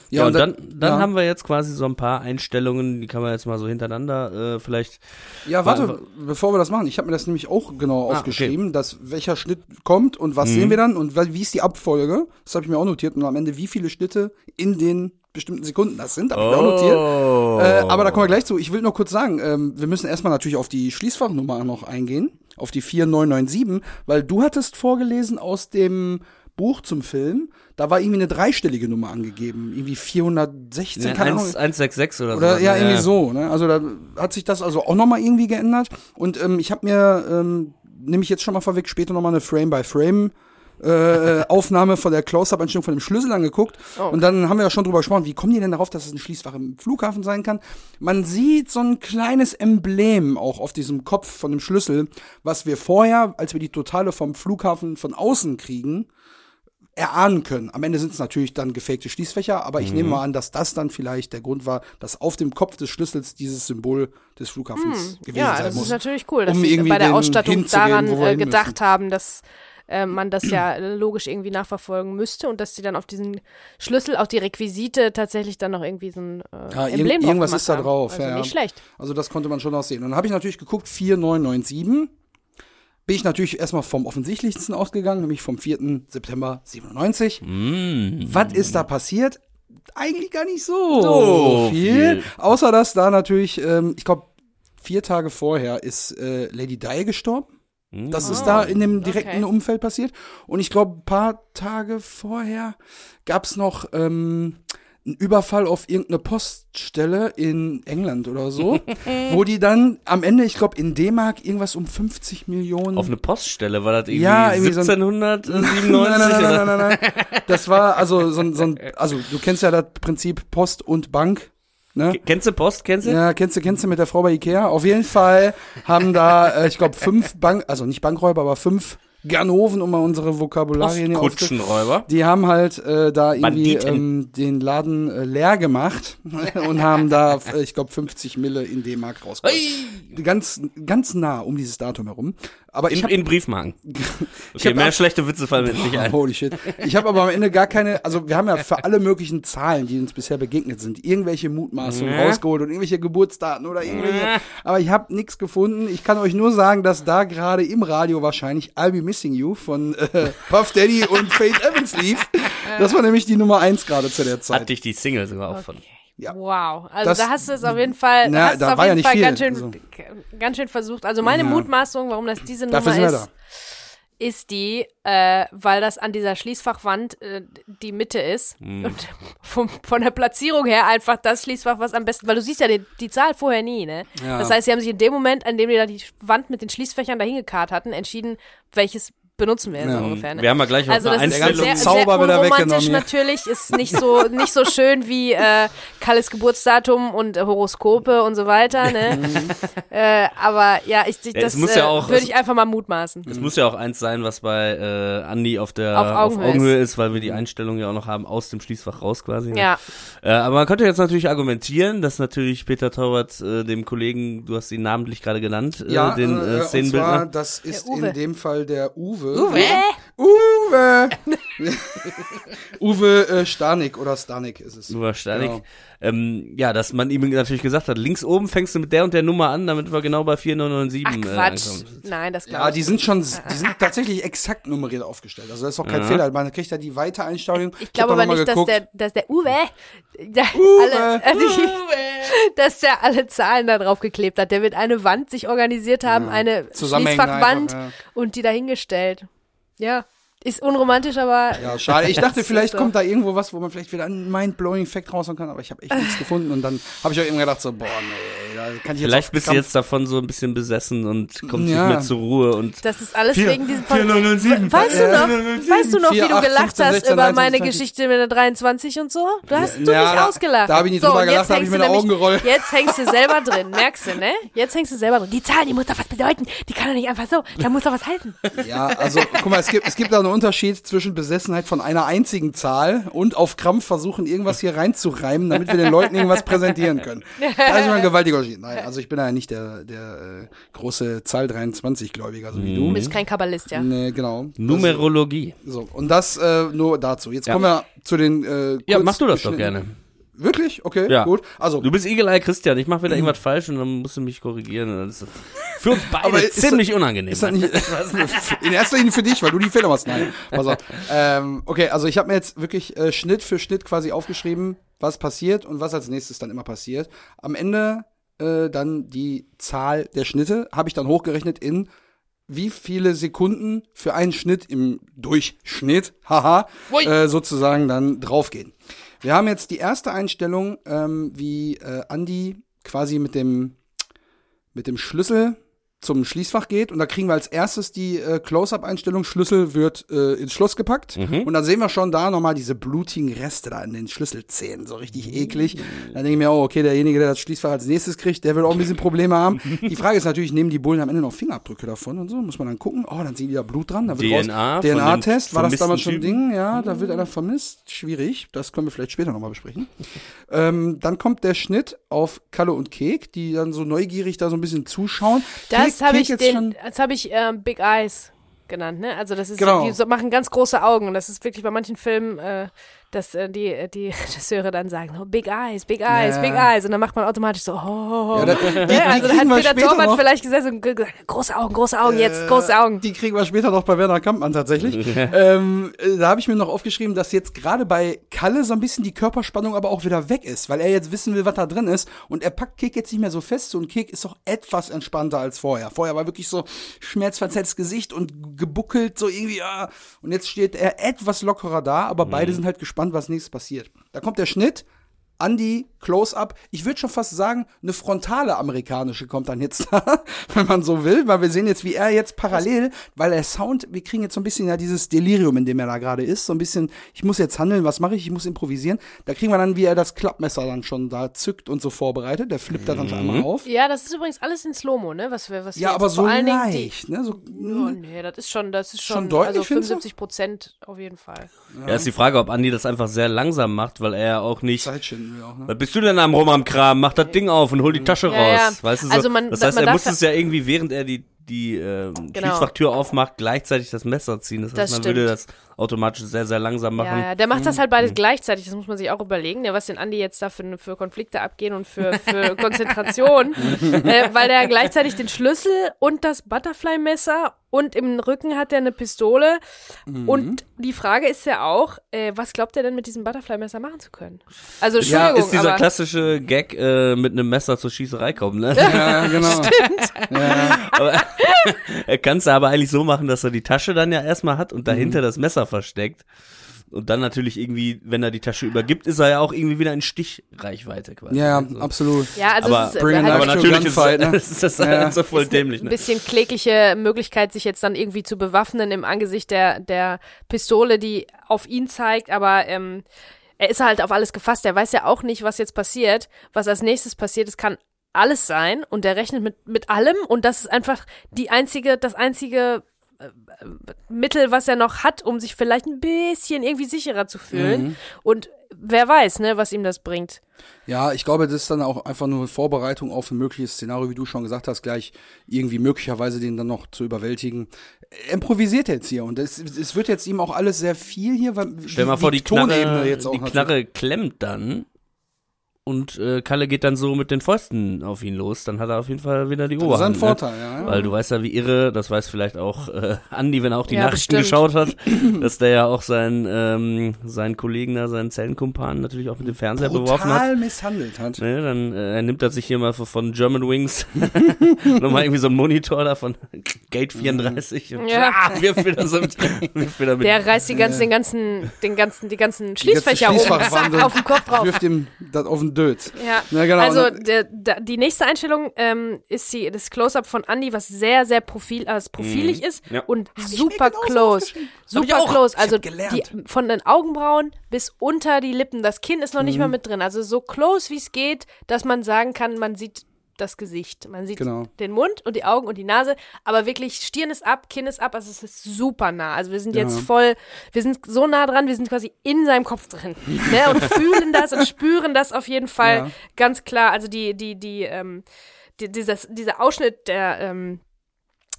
Ja, ja und dann, dann ja. haben wir jetzt quasi so ein paar Einstellungen, die kann man jetzt mal so hintereinander äh, vielleicht. Ja, warte, bevor wir das machen, ich habe mir das nämlich auch genau ah, aufgeschrieben, okay. dass welcher Schnitt kommt und was mhm. sehen wir dann und wie ist die Abfolge. Das habe ich mir auch notiert und am Ende wie viele Schnitte in den bestimmten Sekunden das sind, habe ich oh. auch notiert. Äh, aber da kommen wir gleich zu. Ich will noch kurz sagen, ähm, wir müssen erstmal natürlich auf die Schließfachnummer noch eingehen, auf die 4997, weil du hattest vorgelesen aus dem Buch zum Film, da war irgendwie eine dreistellige Nummer angegeben, irgendwie 416, ne, keine 1, Ahnung. 166 oder, oder so. Ja, irgendwie so. Ne? Also da hat sich das also auch nochmal irgendwie geändert. Und ähm, ich habe mir, ähm, nehme ich jetzt schon mal vorweg, später nochmal eine Frame-by-Frame äh, Aufnahme von der Close-Up-Einstellung von dem Schlüssel angeguckt. Oh, okay. Und dann haben wir ja schon drüber gesprochen, wie kommen die denn darauf, dass es ein Schließfach im Flughafen sein kann? Man sieht so ein kleines Emblem auch auf diesem Kopf von dem Schlüssel, was wir vorher, als wir die Totale vom Flughafen von außen kriegen, erahnen können. Am Ende sind es natürlich dann gefakte Schließfächer, aber ich mhm. nehme mal an, dass das dann vielleicht der Grund war, dass auf dem Kopf des Schlüssels dieses Symbol des Flughafens mhm. gewesen ja, sein muss. Ja, das ist natürlich cool, dass um sie bei der Ausstattung daran äh, gedacht müssen. haben, dass äh, man das ja logisch irgendwie nachverfolgen müsste und dass sie dann auf diesen Schlüssel, auch die Requisite tatsächlich dann noch irgendwie so ein äh, ja, Emblem irg Irgendwas ist da drauf. Also ja, nicht schlecht. Also das konnte man schon auch sehen. Und dann habe ich natürlich geguckt, 4997 bin ich natürlich erstmal vom offensichtlichsten ausgegangen, nämlich vom 4. September 97. Mm. Was ist da passiert? Eigentlich gar nicht so, so viel. viel. Außer dass da natürlich, ähm, ich glaube, vier Tage vorher ist äh, Lady Di gestorben. Das ist da in dem direkten okay. Umfeld passiert. Und ich glaube, ein paar Tage vorher gab es noch ähm, einen Überfall auf irgendeine Poststelle in England oder so, wo die dann am Ende, ich glaube, in D-Mark irgendwas um 50 Millionen. Auf eine Poststelle? War das irgendwie, ja, irgendwie 1797? So nein, nein, nein, nein, nein, nein, nein. Das war also so, so ein, also du kennst ja das Prinzip Post und Bank. Ne? Kennst du Post, kennst du? Ja, kennst du, kennst du mit der Frau bei Ikea? Auf jeden Fall haben da, äh, ich glaube, fünf Bank, also nicht Bankräuber, aber fünf Ganoven, um mal unsere Vokabularien hier Kutschenräuber. Die haben halt äh, da irgendwie ähm, den Laden äh, leer gemacht und haben da, äh, ich glaube, 50 Mille in D-Mark rausgeholt. Hey. Ganz, ganz nah um dieses Datum herum. Aber ich in, hab, in Briefmarken. Okay, mehr ab, schlechte Witze fallen mir nicht ein. Holy shit. Ich habe aber am Ende gar keine, also wir haben ja für alle möglichen Zahlen, die uns bisher begegnet sind, irgendwelche Mutmaßungen ja. rausgeholt und irgendwelche Geburtsdaten oder irgendwelche. Ja. Aber ich habe nichts gefunden. Ich kann euch nur sagen, dass da gerade im Radio wahrscheinlich I'll Be Missing You von äh, Puff Daddy und Faith Evans lief. Das war nämlich die Nummer eins gerade zu der Zeit. Hatte ich die Single sogar auch okay. von. Ja. Wow, also das, da hast du es auf jeden Fall, na, hast da auf jeden ja Fall ganz schön, also. ganz schön versucht. Also meine ja. Mutmaßung, warum das diese Nummer ist, da. ist die, äh, weil das an dieser Schließfachwand äh, die Mitte ist mm. und vom, von der Platzierung her einfach das Schließfach, was am besten, weil du siehst ja die, die Zahl vorher nie, ne? Ja. Das heißt, sie haben sich in dem Moment, an dem die da die Wand mit den Schließfächern dahin gekarrt hatten, entschieden, welches benutzen wir ja. so ungefähr. Ne? Wir haben ja gleich also eine Einstellung. Sehr, Zauber sehr unromantisch natürlich, ist nicht so nicht so schön wie äh, Kalles Geburtsdatum und äh, Horoskope und so weiter. Ne? äh, aber ja, ich, ich das ja, ja äh, würde ich einfach mal mutmaßen. Es muss ja auch eins sein, was bei äh, Andi auf der auf Augenhöhe, auf Augenhöhe ist. ist. weil wir die Einstellung ja auch noch haben aus dem Schließfach raus quasi. Ne? Ja. Äh, aber man könnte jetzt natürlich argumentieren, dass natürlich Peter Torwart äh, dem Kollegen, du hast ihn namentlich gerade genannt, äh, ja, den äh, Szenenbildner. Und zwar, das ist in dem Fall der Uwe Uwe. Uwe. Uwe. Uwe äh, Stanik oder Stanik ist es. Uwe Stanik. Genau ähm, ja, dass man ihm natürlich gesagt hat, links oben fängst du mit der und der Nummer an, damit wir genau bei 4997 Ach, äh, Quatsch. Äh, Nein, das glaube Ja, die sind schon, die sind tatsächlich exakt nummeriert aufgestellt. Also das ist auch kein ja. Fehler. Man kriegt ja die Weitereinstellung. Ich, ich glaube aber nicht, dass der, dass der Uwe, der Uwe. Alle, äh, Uwe. dass der alle Zahlen da drauf geklebt hat. Der wird eine Wand sich organisiert haben, ja. eine Schließfachwand ja. und die dahingestellt. Ja. Ist unromantisch, aber. Ja, schade. Ich dachte, vielleicht so. kommt da irgendwo was, wo man vielleicht wieder einen mind-blowing Fact raushauen kann, aber ich habe echt nichts gefunden. Und dann habe ich auch immer gedacht, so, boah, nee, da kann ich jetzt Vielleicht bist du jetzt davon so ein bisschen besessen und kommst ja. nicht mehr zur Ruhe. und Das ist alles vier, wegen diesem Podcast. Weißt du noch, weißt du noch wie du gelacht 15, 16, hast über 19, meine 20. Geschichte mit der 23 und so? Du hast ja, du ja, mich da, ausgelacht. Da habe ich nicht so, drüber gelacht, da habe ich mir die Augen gerollt. Jetzt hängst du selber drin, merkst du, ne? Jetzt hängst du selber drin. Die Zahl, die muss doch was bedeuten. Die kann doch nicht einfach so. Da muss doch was heißen. Ja, also, guck mal, es gibt, es gibt da einen Unterschied zwischen Besessenheit von einer einzigen Zahl und auf Krampf versuchen, irgendwas hier reinzureimen, damit wir den Leuten irgendwas präsentieren können. Da ist immer ein gewaltiger Unterschied. Nein, also ich bin ja nicht der, der äh, große Zahl 23-Gläubiger, so wie du. Du bist kein Kabbalist, ja. Nee, genau. Numerologie. Das, so, und das äh, nur dazu. Jetzt ja. kommen wir zu den äh, Ja, mach du das doch gerne. Wirklich? Okay, ja. gut. Also du bist Eagle-Eye Christian, ich mache wieder irgendwas falsch und dann musst du mich korrigieren. Das ist für uns beide ziemlich das, unangenehm. Ist das nicht, in erster Linie für dich, weil du die Fehler machst. Nein, pass auf. Ähm, okay, also ich habe mir jetzt wirklich äh, Schnitt für Schnitt quasi aufgeschrieben, was passiert und was als nächstes dann immer passiert. Am Ende äh, dann die Zahl der Schnitte habe ich dann hochgerechnet in wie viele Sekunden für einen Schnitt im Durchschnitt, haha, äh, sozusagen dann draufgehen. Wir haben jetzt die erste Einstellung, ähm, wie äh, Andy quasi mit dem, mit dem Schlüssel zum Schließfach geht und da kriegen wir als erstes die äh, Close-Up-Einstellung, Schlüssel wird äh, ins Schloss gepackt. Mhm. und dann sehen wir schon da nochmal diese blutigen Reste da in den Schlüsselzähnen, so richtig eklig. Dann denke ich mir, oh, okay, derjenige, der das Schließfach als nächstes kriegt, der wird auch ein bisschen Probleme haben. die Frage ist natürlich, nehmen die Bullen am Ende noch Fingerabdrücke davon und so, muss man dann gucken, oh, dann sehen die da Blut dran, da wird DNA, DNA-Test, war das damals schon ein Ding, ja, da wird einer vermisst, schwierig, das können wir vielleicht später nochmal besprechen. ähm, dann kommt der Schnitt auf Kalle und Kek, die dann so neugierig da so ein bisschen zuschauen. Das das habe ich, den, das hab ich ähm, Big Eyes genannt, ne? Also das ist, genau. die machen ganz große Augen und das ist wirklich bei manchen Filmen äh, dass äh, die, äh, die Regisseure dann sagen, oh, Big Eyes, Big Eyes, ja. Big Eyes. Und dann macht man automatisch so, oh, oh, oh. Ja, da, die, ja, also da hat Peter Torwart vielleicht gesagt, große Augen, große Augen, jetzt, äh, große Augen. Die kriegen wir später noch bei Werner Kampmann tatsächlich. ähm, äh, da habe ich mir noch aufgeschrieben, dass jetzt gerade bei Kalle so ein bisschen die Körperspannung aber auch wieder weg ist, weil er jetzt wissen will, was da drin ist. Und er packt Kek jetzt nicht mehr so fest und Kek ist doch etwas entspannter als vorher. Vorher war wirklich so schmerzverzerrtes Gesicht und gebuckelt, so irgendwie, ja. Und jetzt steht er etwas lockerer da, aber mhm. beide sind halt gespannt gespannt, was nächstes passiert. Da kommt der Schnitt Andy Close-Up. Ich würde schon fast sagen, eine frontale amerikanische kommt dann jetzt da, wenn man so will, weil wir sehen jetzt, wie er jetzt parallel, weil der Sound, wir kriegen jetzt so ein bisschen ja dieses Delirium, in dem er da gerade ist, so ein bisschen, ich muss jetzt handeln, was mache ich, ich muss improvisieren. Da kriegen wir dann, wie er das Klappmesser dann schon da zückt und so vorbereitet. Der flippt mhm. da dann schon einmal auf. Ja, das ist übrigens alles in Slow-Mo, ne? Was wir, was ja, aber so leicht, ne? So, oh, nee, das ist schon, das ist schon, schon deutlich, also 75 Prozent auf jeden Fall. Ja. ja, ist die Frage, ob Andy das einfach sehr langsam macht, weil er ja auch nicht. Zeit auch, ne? Was bist du denn am Rum am Kram? Mach das Ding auf und hol die Tasche ja, raus. Ja. Weißt du so? Also man, das heißt, er muss es ja irgendwie, während er die die äh, genau. Schließfachtür aufmacht, gleichzeitig das Messer ziehen. Das heißt, das man stimmt. würde das automatisch sehr, sehr langsam machen. Ja, ja. der macht das halt beides mhm. gleichzeitig, das muss man sich auch überlegen, ja, was den Andi jetzt da für, für Konflikte abgehen und für, für Konzentration, äh, weil der gleichzeitig den Schlüssel und das Butterfly-Messer und im Rücken hat er eine Pistole. Mhm. Und die Frage ist ja auch, äh, was glaubt er denn mit diesem Butterfly-Messer machen zu können? Also, Entschuldigung. Ja, ist dieser klassische Gag äh, mit einem Messer zur Schießerei kommen, ne? Ja, genau. Stimmt. Ja. Aber, er kann es aber eigentlich so machen, dass er die Tasche dann ja erstmal hat und dahinter mhm. das Messer versteckt. Und dann natürlich irgendwie, wenn er die Tasche übergibt, ist er ja auch irgendwie wieder in Stichreichweite quasi. Ja, also. absolut. Ja, also aber, es ist, halt aber natürlich ist, fight, ne? ist das halt ja. so voll ist dämlich. Ne? Ein bisschen klägliche Möglichkeit, sich jetzt dann irgendwie zu bewaffnen im Angesicht der, der Pistole, die auf ihn zeigt, aber ähm, er ist halt auf alles gefasst. Er weiß ja auch nicht, was jetzt passiert, was als nächstes passiert. Es kann alles sein und er rechnet mit, mit allem und das ist einfach die einzige, das einzige Mittel, was er noch hat, um sich vielleicht ein bisschen irgendwie sicherer zu fühlen. Mhm. Und wer weiß, ne, was ihm das bringt. Ja, ich glaube, das ist dann auch einfach nur eine Vorbereitung auf ein mögliches Szenario, wie du schon gesagt hast, gleich irgendwie möglicherweise den dann noch zu überwältigen. Er improvisiert jetzt hier und es, es wird jetzt ihm auch alles sehr viel hier, weil Stell die, mal vor, die, die Knarre, jetzt auch die Knarre klemmt dann und äh, Kalle geht dann so mit den Fäusten auf ihn los, dann hat er auf jeden Fall wieder die Oberhand. Das ist ein ne? Vorteil, ja, ja. Weil du weißt ja, wie irre, das weiß vielleicht auch äh, Andi, wenn er auch die Ja, Nachrichten bestimmt. geschaut hat, dass der ja auch seinen, ähm, seinen Kollegen da, seinen Zellenkumpan natürlich auch mit dem Fernseher beworfen hat. Brutal misshandelt hat. Ne, dann äh, nimmt er sich hier mal von German Wings nochmal irgendwie so einen Monitor da von Gate 34 und Ja. ah, wirft wieder so mit, wirft wieder mit Der reißt die ganzen, den ganzen, den ganzen, die ganzen Schließfächer um, Schließfachwand zack, auf den Kopf drauf. Wirft ihm das auf den Dötz. Ja, Na, genau. also der, der, die nächste Einstellung ähm, ist die, das Close-Up von Andy, was sehr, sehr profil, äh, profilig ist Ja. und super genauso close. Hab Super auch. close. Also hab die, von den Augenbrauen bis unter die Lippen. Das Kinn ist noch nicht Mhm. mal mit drin. Also so close wie es geht, dass man sagen kann, man sieht das Gesicht. Man sieht Genau. den Mund und die Augen und die Nase, aber wirklich Stirn ist ab, Kinn ist ab, also es ist super nah. Also wir sind Ja. jetzt voll, wir sind so nah dran, wir sind quasi in seinem Kopf drin ne? und fühlen das und spüren das auf jeden Fall Ja. ganz klar. Also die, die, die, ähm, die dieses, dieser Ausschnitt, der, ähm,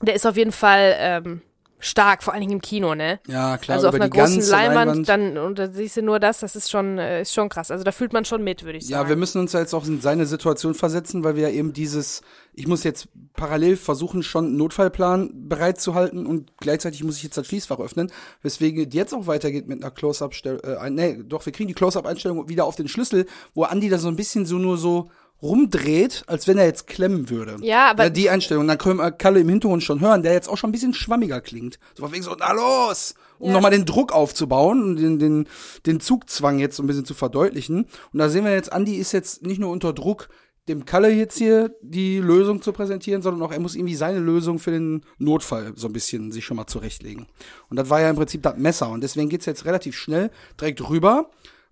der ist auf jeden Fall ähm, stark, vor allen Dingen im Kino, ne? Ja, klar, also auf einer großen ganze Leinwand, dann und da siehst du nur das, das ist schon äh, ist schon krass. Also da fühlt man schon mit, würde ich Ja, sagen. wir müssen uns ja jetzt auch in seine Situation versetzen, weil wir ja eben dieses, ich muss jetzt parallel versuchen, schon einen Notfallplan bereitzuhalten und gleichzeitig muss ich jetzt das Schließfach öffnen, weswegen es jetzt auch weitergeht mit einer Close-Up-Stellung, äh, nee, doch, wir kriegen die Close-Up-Einstellung wieder auf den Schlüssel, wo Andi da so ein bisschen so nur so rumdreht, als wenn er jetzt klemmen würde. Ja, aber- ja, die Einstellung, dann können wir Kalle im Hintergrund schon hören, der jetzt auch schon ein bisschen schwammiger klingt. So von wegen so, na los! Um Ja. nochmal den Druck aufzubauen und den, den, den Zugzwang jetzt so ein bisschen zu verdeutlichen. Und da sehen wir jetzt, Andi ist jetzt nicht nur unter Druck, dem Kalle jetzt hier die Lösung zu präsentieren, sondern auch er muss irgendwie seine Lösung für den Notfall so ein bisschen sich schon mal zurechtlegen. Und das war ja im Prinzip das Messer. Und deswegen geht's jetzt relativ schnell direkt rüber,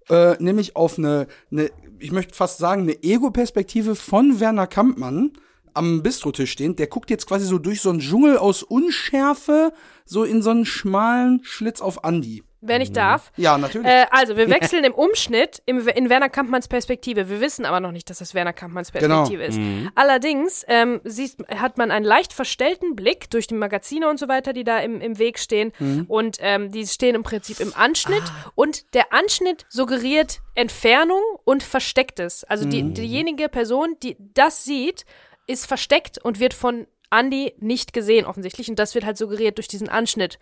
äh, nämlich auf eine, eine, ich möchte fast sagen, eine Ego-Perspektive von Werner Kampmann am Bistrotisch stehend. Der guckt jetzt quasi so durch so einen Dschungel aus Unschärfe so in so einen schmalen Schlitz auf Andi. Wenn ich darf. Ja, natürlich. Äh, also, wir wechseln im Umschnitt im, in Werner Kampmanns Perspektive. Wir wissen aber noch nicht, dass das Werner Kampmanns Genau. Perspektive ist. Allerdings ähm, siehst, hat man einen leicht verstellten Blick durch die Magazine und so weiter, die da im, im Weg stehen. Und ähm, die stehen im Prinzip im Anschnitt. Und der Anschnitt suggeriert Entfernung und Verstecktes. Also die, diejenige Person, die das sieht, ist versteckt und wird von Andy nicht gesehen offensichtlich. Und das wird halt suggeriert durch diesen Anschnitt.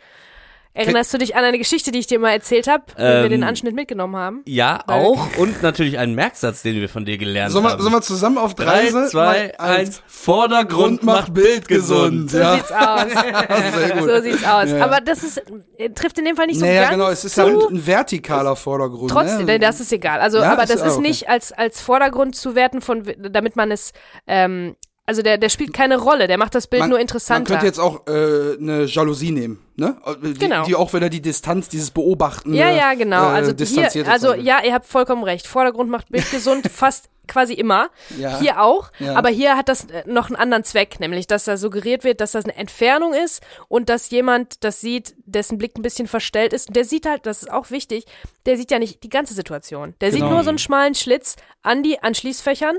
Erinnerst du dich an eine Geschichte, die ich dir mal erzählt habe, wenn wir Ähm, den Anschnitt mitgenommen haben? Ja, Weil- auch. Und natürlich einen Merksatz, den wir von dir gelernt Sollen wir, haben. sollen wir zusammen auf Drei, drei, zwei, eins. Vordergrund macht Bild gesund. So Ja. sieht's aus. Sehr gut. So sieht's aus. Ja. Aber das ist, äh, trifft in dem Fall nicht so naja, ganz genau, es ist ja ein, vertikaler Vordergrund. Trotzdem, ne? das ist egal. Also, Ja, aber ist- das ah, ist okay. nicht als, als Vordergrund zu werten, von, damit man es, ähm, also der, der spielt keine Rolle, der macht das Bild man, nur Man interessanter. könnte jetzt auch äh, eine Jalousie nehmen, ne? Die, Genau. die auch wieder die Distanz, dieses Beobachten. ja, ja, genau. Äh, Also hier, also ja, ihr habt vollkommen recht. Vordergrund macht Bild gesund, fast quasi immer. Ja. Hier auch. Ja. Aber hier hat das äh, noch einen anderen Zweck, nämlich, dass da suggeriert wird, dass das eine Entfernung ist und dass jemand das sieht, dessen Blick ein bisschen verstellt ist. Und der sieht halt, das ist auch wichtig, der sieht ja nicht die ganze Situation. Der Genau. sieht nur so einen schmalen Schlitz an die an Schließfächern.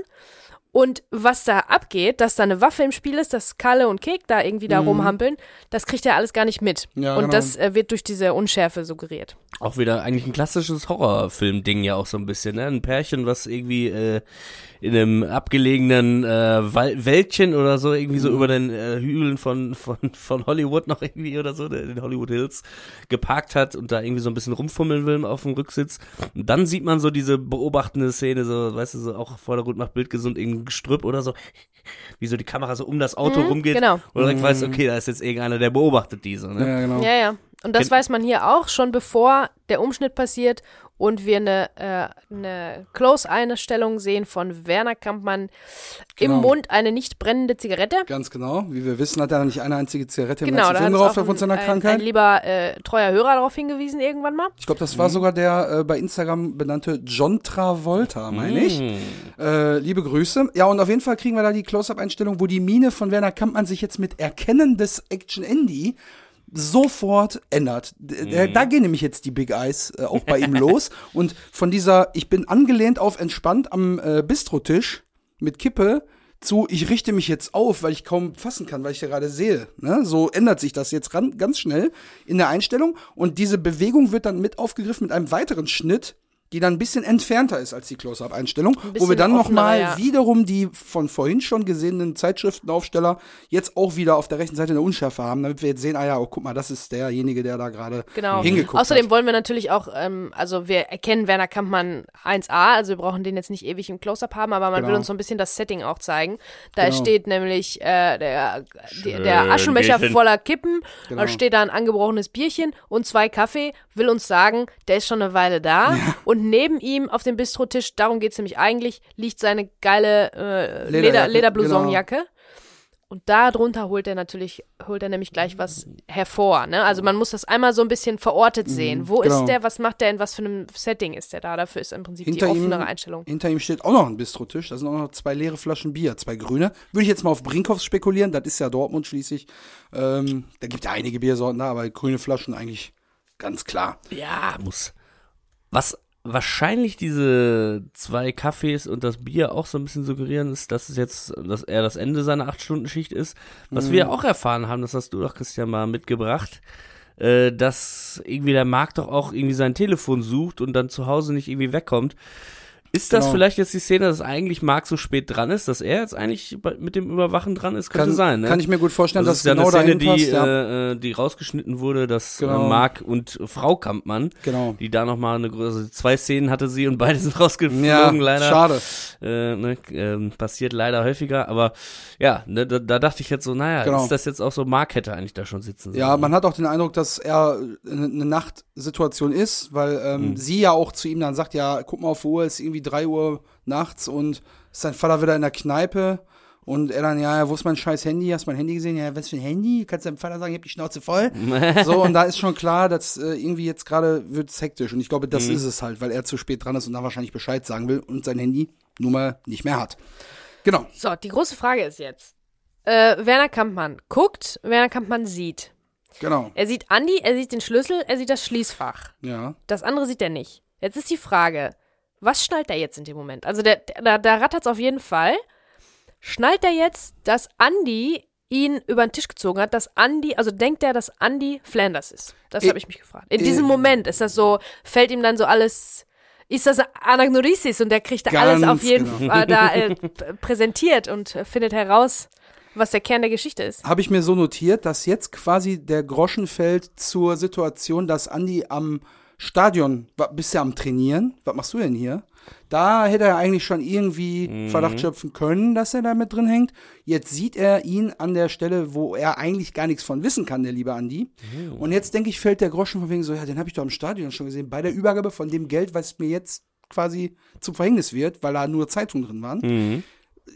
Und was da abgeht, dass da eine Waffe im Spiel ist, dass Kalle und Kek da irgendwie da rumhampeln, das kriegt er alles gar nicht mit. Mhm. Ja, und genau. das äh, wird durch diese Unschärfe suggeriert. Auch wieder eigentlich ein klassisches Horrorfilm-Ding ja auch so ein bisschen, ne? Ein Pärchen, was irgendwie äh, in einem abgelegenen äh, Wäldchen oder so irgendwie Mhm. so über den äh, Hügeln von, von, von Hollywood noch irgendwie oder so, den Hollywood Hills, geparkt hat und da irgendwie so ein bisschen rumfummeln will auf dem Rücksitz. Und dann sieht man so diese beobachtende Szene, so, weißt du, so auch Vordergrund macht Bild gesund, irgendein Gestrüpp oder so, wie so die Kamera so um das Auto Mhm, rumgeht. genau. Und direkt weißt du, okay, da ist jetzt irgendeiner, der beobachtet diese, ne? Ja, genau. Ja, ja. Und das weiß man hier auch schon bevor der Umschnitt passiert und wir eine, äh, eine Close-Einstellung sehen von Werner Kampmann Genau. im Mund eine nicht brennende Zigarette. Ganz genau. Wie wir wissen, hat er nicht eine einzige Zigarette im Genau, ganzen Film hat drauf auch aufgrund seiner ein, ein, Krankheit. ein lieber äh, treuer Hörer darauf hingewiesen irgendwann mal. ich glaube, das war sogar der äh, bei Instagram benannte John Travolta, meine ich. Mm. Äh, liebe Grüße. Ja, und auf jeden Fall kriegen wir da die Close-Up-Einstellung, wo die Miene von Werner Kampmann sich jetzt mit Erkennen des Action-Andy sofort ändert. Der- Da gehen nämlich jetzt die Big Eyes äh, auch bei ihm los. Und von dieser, ich bin angelehnt auf entspannt am äh, Bistrotisch mit Kippe zu, ich richte mich jetzt auf, weil ich kaum fassen kann, weil ich ja gerade sehe. Ne? So ändert sich das jetzt ran, ganz schnell in der Einstellung. Und diese Bewegung wird dann mit aufgegriffen mit einem weiteren Schnitt. Die dann ein bisschen entfernter ist als die Close-Up-Einstellung, wo wir dann nochmal ja. wiederum die von vorhin schon gesehenen Zeitschriftenaufsteller jetzt auch wieder auf der rechten Seite eine Unschärfe haben, damit wir jetzt sehen, ah ja, oh, guck mal, das ist derjenige, der da gerade genau. hingeguckt Außerdem hat. wollen wir natürlich auch, ähm, also wir erkennen Werner Kampmann 1a, also wir brauchen den jetzt nicht ewig im Close-Up haben, aber man genau. will uns so ein bisschen das Setting auch zeigen. Da genau. steht nämlich äh, der, der Aschenbecher voller Kippen, genau. da steht da ein angebrochenes Bierchen und zwei Kaffee, will uns sagen, der ist schon eine Weile da. Ja. Und neben ihm auf dem Bistrotisch, darum geht es nämlich eigentlich, liegt seine geile äh, Leder, Lederblousonjacke. Genau. Und darunter holt er natürlich, holt er nämlich gleich was hervor. Ne? Also man muss das einmal so ein bisschen verortet sehen. Mhm, Wo genau. ist der, was macht der, in was für einem Setting ist der da? Dafür ist im Prinzip hinter die offenere ihm, Einstellung. Hinter ihm steht auch noch ein Bistrotisch. Da sind auch noch zwei leere Flaschen Bier, zwei grüne. Würde ich jetzt mal auf Brinkhoffs spekulieren, das ist ja Dortmund schließlich. Ähm, da gibt ja einige Biersorten da, aber grüne Flaschen eigentlich Ganz klar. Ja, muss. Was wahrscheinlich diese zwei Kaffees und das Bier auch so ein bisschen suggerieren, ist, dass es jetzt, dass er das Ende seiner acht Stunden Schicht ist. Was mhm. wir auch erfahren haben, das hast du doch Christian mal mitgebracht, äh, dass irgendwie der Markt doch auch irgendwie sein Telefon sucht und dann zu Hause nicht irgendwie wegkommt. Ist das genau. vielleicht jetzt die Szene, dass eigentlich Marc so spät dran ist, dass er jetzt eigentlich mit dem Überwachen dran ist? Könnte kann, sein, ne? Kann ich mir gut vorstellen, das dass ist ja genau eine Szene, die, ja. äh, die rausgeschnitten wurde, dass äh, genau. Marc und Frau Kampmann, genau. die da nochmal eine größere, also zwei Szenen hatte sie und beide sind rausgeflogen, ja, leider. Schade. Äh, ne, äh, passiert leider häufiger, aber ja, ne, da, da, dachte ich jetzt so, naja, genau. ist das jetzt auch so, Marc hätte eigentlich da schon sitzen sollen. Ja, man hat auch den Eindruck, dass er eine Nachtsituation ist, weil ähm, mhm. sie ja auch zu ihm dann sagt, ja, guck mal auf die Uhr, ist irgendwie drei Uhr nachts und ist sein Vater wieder in der Kneipe und er dann, ja, wo ist mein scheiß Handy? Hast du mein Handy gesehen? Ja, was für ein Handy? Kannst du deinem Vater sagen, ich hab die Schnauze voll? so, und da ist schon klar, dass äh, irgendwie jetzt gerade wird es hektisch. Und ich glaube, das mhm. ist es halt, weil er zu spät dran ist und da wahrscheinlich Bescheid sagen will und sein Handy nun mal nicht mehr hat. Genau. So, die große Frage ist jetzt. Äh, Werner Kampmann guckt, Werner Kampmann sieht. Genau. Er sieht Andi, er sieht den Schlüssel, er sieht das Schließfach. Ja. Das andere sieht er nicht. Jetzt ist die Frage, was schnallt er jetzt in dem Moment? Also der, der, da rattert es auf jeden Fall. Schnallt er jetzt, dass Andy ihn über den Tisch gezogen hat, dass Andy, also denkt er, dass Andy Flanders ist? Das habe ich mich gefragt. In diesem Moment ist das so, fällt ihm dann so alles, ist das Anagnorisis und der kriegt da alles auf jeden genau. Fall da äh, präsentiert und findet heraus, was der Kern der Geschichte ist. Habe ich mir so notiert, dass jetzt quasi der Groschen fällt zur Situation, dass Andy am Stadion, bist ja am Trainieren, was machst du denn hier? Da hätte er eigentlich schon irgendwie mhm. Verdacht schöpfen können, dass er da mit drin hängt. Jetzt sieht er ihn an der Stelle, wo er eigentlich gar nichts von wissen kann, der liebe Andi. Mhm. Und jetzt denke ich, fällt der Groschen von wegen so, ja, den habe ich doch im Stadion schon gesehen. Bei der Übergabe von dem Geld, was mir jetzt quasi zum Verhängnis wird, weil da nur Zeitungen drin waren. Mhm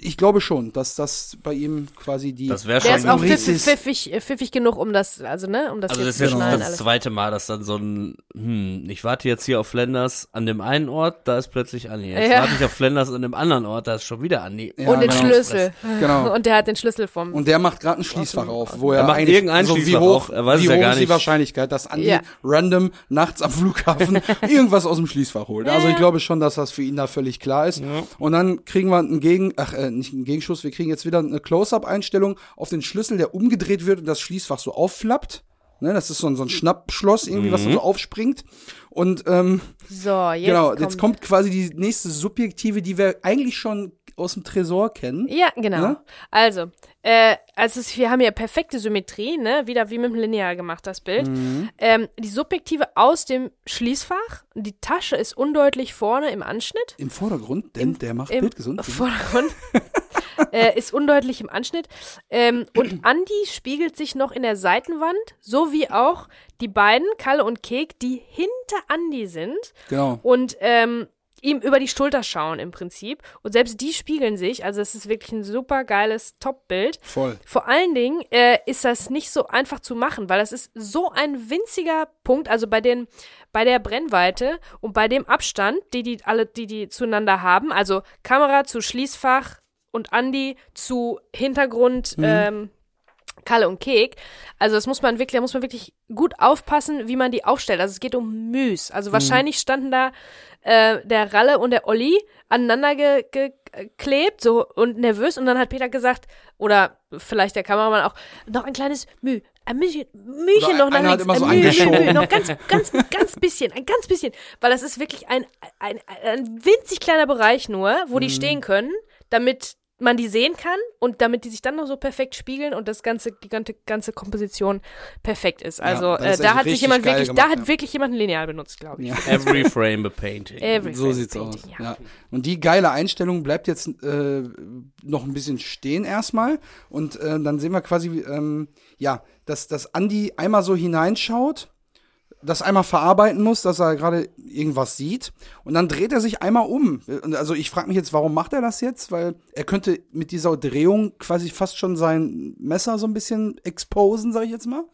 ich glaube schon, dass das bei ihm quasi die. Das wäre schon. Der ist auch pfiffig, pfiffig, pfiffig, genug, um das, also ne, um das also jetzt das ist ja das zweite Mal, dass dann so ein, hm, ich warte jetzt hier auf Flanders an dem einen Ort, da ist plötzlich Anni. Jetzt ja. warte ich auf Flanders an dem anderen Ort, da ist schon wieder Anni. Ja, und den genau. Schlüssel. Genau. Und der hat den Schlüssel vom. Und der macht gerade ein Schließfach auf, wo er, er macht eigentlich irgendein so wie hoch, auf, er weiß wie hoch ja gar ist die Wahrscheinlichkeit, dass Andi ja. random nachts am Flughafen irgendwas aus dem Schließfach holt. Also ich glaube schon, dass das für ihn da völlig klar ist. Und dann kriegen wir einen Gegen, ach, äh, nicht einen Gegenschuss, wir kriegen jetzt wieder eine Close-Up-Einstellung auf den Schlüssel, der umgedreht wird und das Schließfach so aufflappt. Ne, das ist so ein, so ein Schnappschloss irgendwie, mhm. was so aufspringt. Und ähm, so, jetzt genau, kommt. jetzt kommt quasi die nächste Subjektive, die wir eigentlich schon aus dem Tresor kennen. Ja, genau. Ne? Also, äh, also wir haben ja perfekte Symmetrie, ne? Wieder wie mit dem Lineal gemacht, das Bild. Mhm. Ähm, die Subjektive aus dem Schließfach. Die Tasche ist undeutlich vorne im Anschnitt. Im Vordergrund, denn Im, der macht im Bildgesund. Vordergrund. äh, ist undeutlich im Anschnitt. Ähm, und Andy spiegelt sich noch in der Seitenwand, so wie auch die beiden, Kalle und Kek, die hinter Andy sind. Genau. Und ähm, ihm über die Schulter schauen im Prinzip. Und selbst die spiegeln sich. Also es ist wirklich ein super geiles Top-Bild. Voll. Vor allen Dingen äh, ist das nicht so einfach zu machen, weil das ist so ein winziger Punkt. Also bei den bei der Brennweite und bei dem Abstand, die die alle, die die zueinander haben. Also Kamera zu Schließfach, und Andy zu Hintergrund mhm. ähm, Kalle und Kek. Also das muss man wirklich, da muss man wirklich gut aufpassen, wie man die aufstellt. Also es geht um Müs. Also mhm. wahrscheinlich standen da äh, der Ralle und der Olli aneinander geklebt ge so und nervös. Und dann hat Peter gesagt oder vielleicht der Kameramann auch noch ein kleines Müh, ein Mühchen, Mühchen noch nach links, so ein Müh, Müh, noch ganz, ganz, ganz bisschen, ein ganz bisschen, weil das ist wirklich ein, ein, ein winzig kleiner Bereich nur, wo die mhm. stehen können, damit man die sehen kann und damit die sich dann noch so perfekt spiegeln und das ganze die ganze, ganze Komposition perfekt ist. Also ja, äh, da hat sich jemand wirklich, gemacht, da hat ja. wirklich jemand ein Lineal benutzt, glaube ich. Ja. Every frame a painting. Every so sieht's painting, aus. Ja. Und die geile Einstellung bleibt jetzt äh, noch ein bisschen stehen erstmal und äh, dann sehen wir quasi ähm, ja, dass dass Andy einmal so hineinschaut das einmal verarbeiten muss, dass er gerade irgendwas sieht. Und dann dreht er sich einmal um. Also ich frage mich jetzt, warum macht er das jetzt? Weil er könnte mit dieser Drehung quasi fast schon sein Messer so ein bisschen exposen, sage ich jetzt mal.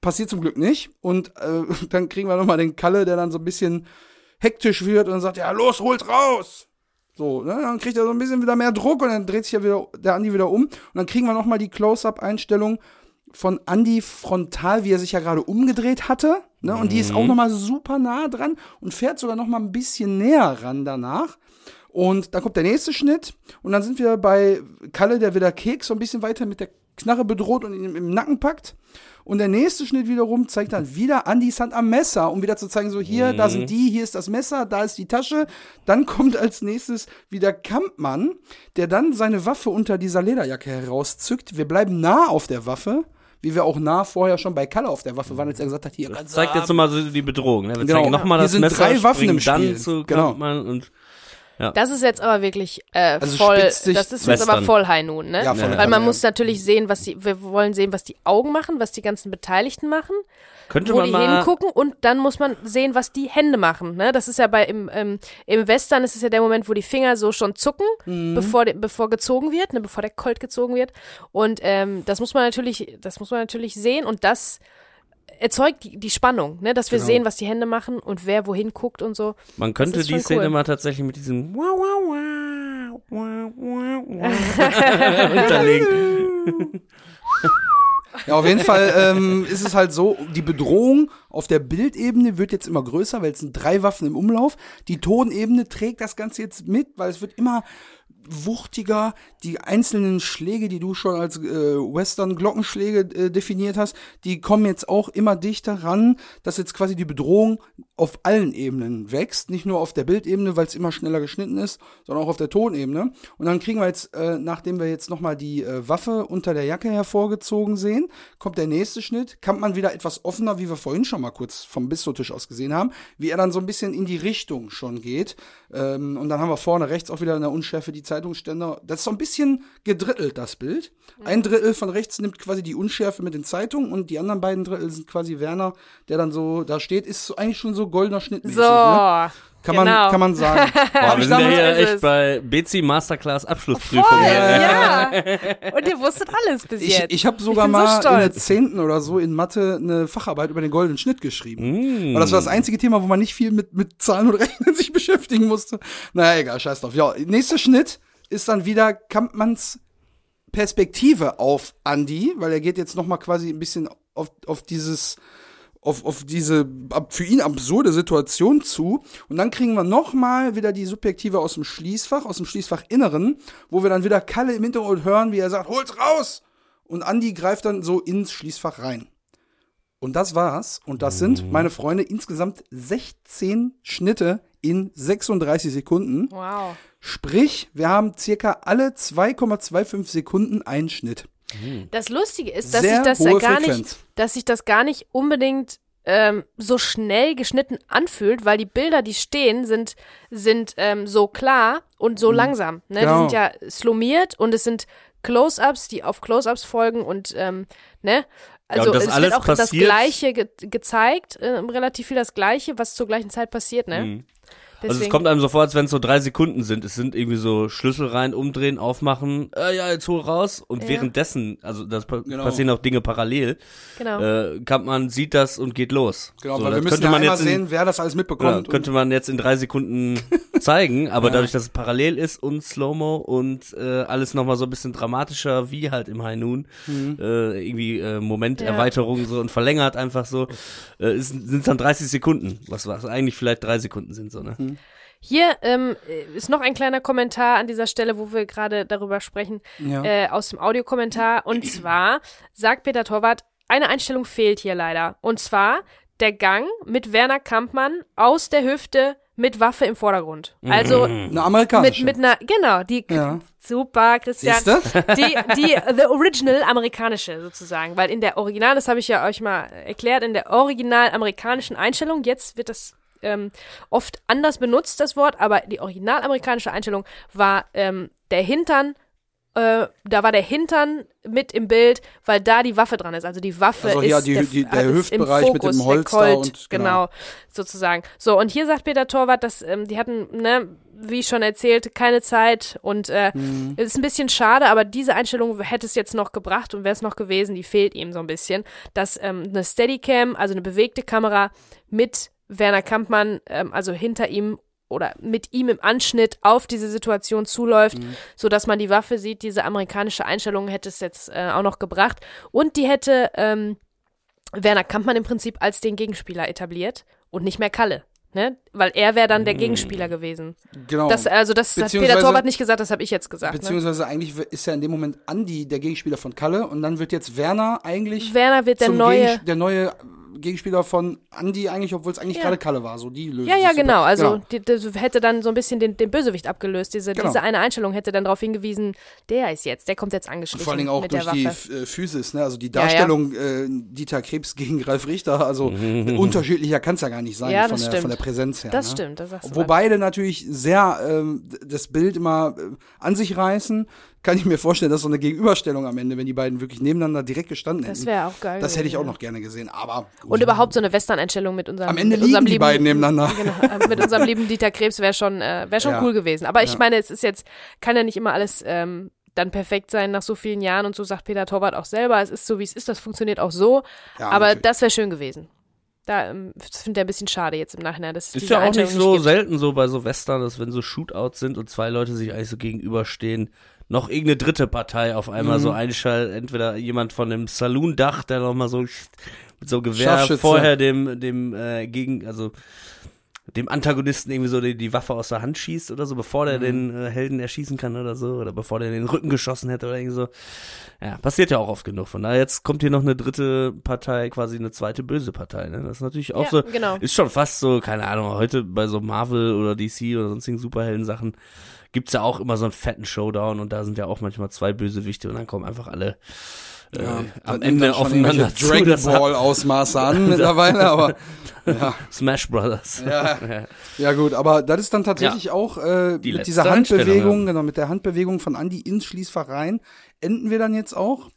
Passiert zum Glück nicht. Und äh, dann kriegen wir nochmal den Kalle, der dann so ein bisschen hektisch wird und sagt, ja, los, holt raus. So, ne? dann kriegt er so ein bisschen wieder mehr Druck und dann dreht sich ja wieder der Andi wieder um. Und dann kriegen wir nochmal die Close-Up-Einstellung von Andy frontal, wie er sich ja gerade umgedreht hatte. Ne? Und die ist auch mhm. noch mal super nah dran und fährt sogar noch mal ein bisschen näher ran danach. Und dann kommt der nächste Schnitt und dann sind wir bei Kalle, der wieder Keks so ein bisschen weiter mit der Knarre bedroht und ihn im Nacken packt. Und der nächste Schnitt wiederum zeigt dann wieder Andys Hand am Messer, um wieder zu zeigen, so hier, mhm. da sind die, hier ist das Messer, da ist die Tasche. Dann kommt als nächstes wieder Kampmann, der dann seine Waffe unter dieser Lederjacke herauszückt. Wir bleiben nah auf der Waffe wie wir auch nah vorher schon bei Kalle auf der Waffe waren, als er gesagt hat, hier das zeigt jetzt nochmal so die Bedrohung. Ne? Wir genau. zeigen nochmal das sind Messer, drei Waffen im Spiel. dann zu genau. und ja. Das ist jetzt aber wirklich äh, also voll, das ist jetzt Western. aber voll High Noon, ne? Ja, voll Weil man ja. muss natürlich sehen, was die, wir wollen sehen, was die Augen machen, was die ganzen Beteiligten machen. Könnte wo man die mal hingucken und dann muss man sehen, was die Hände machen. Ne? Das ist ja bei im, ähm, im Western ist es ja der Moment, wo die Finger so schon zucken, mhm. bevor, bevor gezogen wird, ne? bevor der Colt gezogen wird. Und ähm, das muss man natürlich, das muss man natürlich sehen und das erzeugt die, die Spannung, ne? dass wir genau. sehen, was die Hände machen und wer wohin guckt und so. Man könnte die Szene cool. mal tatsächlich mit diesem wow, wow, wow, wow, wow unterlegen. Ja, auf jeden Fall ähm, ist es halt so, die Bedrohung auf der Bildebene wird jetzt immer größer, weil es sind drei Waffen im Umlauf. Die Tonebene trägt das Ganze jetzt mit, weil es wird immer wuchtiger. Die einzelnen Schläge, die du schon als äh, Western-Glockenschläge äh, definiert hast, die kommen jetzt auch immer dichter ran, dass jetzt quasi die Bedrohung auf allen Ebenen wächst. Nicht nur auf der Bildebene, weil es immer schneller geschnitten ist, sondern auch auf der Tonebene. Und dann kriegen wir jetzt, äh, nachdem wir jetzt nochmal die äh, Waffe unter der Jacke hervorgezogen sehen, kommt der nächste Schnitt. Kann man wieder etwas offener, wie wir vorhin schon mal kurz vom Bistrotisch aus gesehen haben, wie er dann so ein bisschen in die Richtung schon geht. Ähm, und dann haben wir vorne rechts auch wieder in der Unschärfe die Zeitungsständer. Das ist so ein bisschen gedrittelt, das Bild. Ein Drittel von rechts nimmt quasi die Unschärfe mit den Zeitungen und die anderen beiden Drittel sind quasi Werner, der dann so da steht, ist so eigentlich schon so goldener Schnitt. So. Ne? Kann, genau. man, kann man sagen. Boah, wir sind ja hier echt bei BC Masterclass Abschlussprüfung. ja. Und ihr wusstet alles bis ich, jetzt. Ich habe sogar ich mal so in der zehnten oder so in Mathe eine Facharbeit über den goldenen Schnitt geschrieben. Mm. Weil das war das einzige Thema, wo man nicht viel mit, mit Zahlen und Rechnen sich beschäftigen musste. Naja, egal, scheiß drauf. Ja, nächster Schnitt ist dann wieder Kampmanns Perspektive auf Andy, weil er geht jetzt noch mal quasi ein bisschen auf, auf dieses auf, auf diese für ihn absurde Situation zu. Und dann kriegen wir nochmal wieder die Subjektive aus dem Schließfach, aus dem Schließfachinneren, wo wir dann wieder Kalle im Hintergrund hören, wie er sagt, hol's raus! Und Andi greift dann so ins Schließfach rein. Und das war's. Und das sind, mhm. meine Freunde, insgesamt 16 Schnitte in 36 Sekunden. Wow. Sprich, wir haben circa alle 2,25 Sekunden einen Schnitt. Mhm. Das Lustige ist, dass sich das ja gar Frequenz. nicht, dass sich das gar nicht unbedingt ähm, so schnell geschnitten anfühlt, weil die Bilder, die stehen, sind, sind ähm, so klar und so mhm. langsam. Ne? Genau. Die sind ja slomiert und es sind Close-ups, die auf Close-ups folgen und ähm, ne? Also ja, es wird auch passiert. das Gleiche ge gezeigt, äh, relativ viel das Gleiche, was zur gleichen Zeit passiert, ne? Mhm. Deswegen. Also es kommt einem so vor, als wenn es so drei Sekunden sind. Es sind irgendwie so Schlüssel rein, umdrehen, aufmachen, äh, ja, jetzt hol raus. Und ja. währenddessen, also das genau. passieren auch Dinge parallel. Genau. Äh, kann man sieht das und geht los. Genau, so, weil wir müssen ja einmal sehen, wer das alles mitbekommt. Genau, könnte man jetzt in drei Sekunden zeigen, aber ja. dadurch, dass es parallel ist und Slow-Mo und äh, alles nochmal so ein bisschen dramatischer, wie halt im High Noon, mhm. äh, irgendwie äh, Momenterweiterung ja. so und verlängert einfach so, äh, sind dann 30 Sekunden, was was eigentlich vielleicht drei Sekunden sind so ne. Mhm. Hier ähm, ist noch ein kleiner Kommentar an dieser Stelle, wo wir gerade darüber sprechen, ja. äh, aus dem Audiokommentar. Und zwar sagt Peter Torwart, eine Einstellung fehlt hier leider. Und zwar der Gang mit Werner Kampmann aus der Hüfte mit Waffe im Vordergrund. Also eine amerikanische. Mit, mit einer, genau, die Ja. super, Christian. Siehste? Die, die, the original amerikanische sozusagen. Weil in der Original, das habe ich ja euch mal erklärt, in der original amerikanischen Einstellung, jetzt wird das ähm, oft anders benutzt, das Wort, aber die original amerikanische Einstellung war ähm, der Hintern, äh, da war der Hintern mit im Bild, weil da die Waffe dran ist. Also die Waffe Also ist, ja, die- der, die- der Hüftbereich mit dem Fokus, Holster Colt, und- genau. genau. sozusagen. So, und hier sagt Peter Torwart, dass ähm, die hatten, ne, wie schon erzählt, keine Zeit und äh, Mhm. ist ein bisschen schade, aber diese Einstellung hätte es jetzt noch gebracht und wäre es noch gewesen, die fehlt ihm so ein bisschen, dass ähm, eine Steadicam, also eine bewegte Kamera mit Werner Kampmann, ähm, also hinter ihm oder mit ihm im Anschnitt auf diese Situation zuläuft, Mhm. so dass man die Waffe sieht. Diese amerikanische Einstellung hätte es jetzt äh, auch noch gebracht und die hätte ähm, Werner Kampmann im Prinzip als den Gegenspieler etabliert und nicht mehr Kalle. Ne? Weil er wäre dann der Gegenspieler gewesen. genau. Das, also das hat Peter Torwart nicht gesagt, das habe ich jetzt gesagt. Ne? Beziehungsweise eigentlich ist ja in dem Moment Andi der Gegenspieler von Kalle und dann wird jetzt Werner eigentlich Werner wird der neue. Gegen, der neue Gegenspieler von Andi eigentlich, obwohl es eigentlich Ja. gerade Kalle war. So die Lösung. Ja, ja, Super. genau. Also Genau. Die, das hätte dann so ein bisschen den, den Bösewicht abgelöst. Diese, Genau. diese eine Einstellung hätte dann darauf hingewiesen, der ist jetzt, der kommt jetzt angeschlichen Vor allen Dingen auch mit durch der die Waffe. Äh, Physis, ne? Also die Ja, ja. Darstellung Äh, Dieter Krebs gegen Ralf Richter, also unterschiedlicher kann es ja gar nicht sein Ja, von, das der, stimmt. von der Präsenz her. Das ne? stimmt, das sagst du Wo was. beide natürlich sehr ähm, das Bild immer äh, an sich reißen, kann ich mir vorstellen, dass so eine Gegenüberstellung am Ende, wenn die beiden wirklich nebeneinander direkt gestanden Das hätten, wäre auch geil. das hätte ich auch noch gerne gesehen. Aber gut. Und überhaupt so eine Western-Einstellung mit unserem am Ende mit unserem liegen die lieben, beiden nebeneinander. Genau, äh, mit unserem lieben Dieter Krebs wäre schon, äh, wär schon Ja. cool gewesen. Aber ich Ja. meine, es ist jetzt, kann ja nicht immer alles ähm, dann perfekt sein nach so vielen Jahren und so sagt Peter Torwart auch selber, es ist so, wie es ist, das funktioniert auch so. Ja, aber natürlich. das wäre schön gewesen. Da ähm, das finde ich ein bisschen schade jetzt im Nachhinein. Dass es Ist ja auch nicht so gibt. selten so bei so Western, dass wenn so Shootouts sind und zwei Leute sich eigentlich so gegenüberstehen, noch irgendeine dritte Partei auf einmal Mhm. so einschaltet, entweder jemand von dem Saloon-Dach, der noch mal so mit so Gewehr vorher dem dem äh, gegen also dem Antagonisten irgendwie so die, die Waffe aus der Hand schießt oder so, bevor der Mhm. den äh, Helden erschießen kann oder so, oder bevor der den Rücken geschossen hätte oder irgendwie so. Ja, passiert ja auch oft genug. Von daher, jetzt kommt hier noch eine dritte Partei, quasi eine zweite böse Partei. Ne? Das ist natürlich auch Ja, so, genau. ist schon fast so, keine Ahnung, heute bei so Marvel oder DC oder sonstigen Superhelden-Sachen gibt's ja auch immer so einen fetten Showdown und da sind ja auch manchmal zwei Bösewichte und dann kommen einfach alle äh, Ja, am Ende aufeinander zu. Dragon Ball Ausmaße an mittlerweile, aber ja, Smash Brothers. Ja. ja gut, aber das ist dann tatsächlich auch äh, Die mit dieser Handbewegung, ja. genau, mit der Handbewegung von Andi ins Schließfach rein, enden wir dann jetzt auch.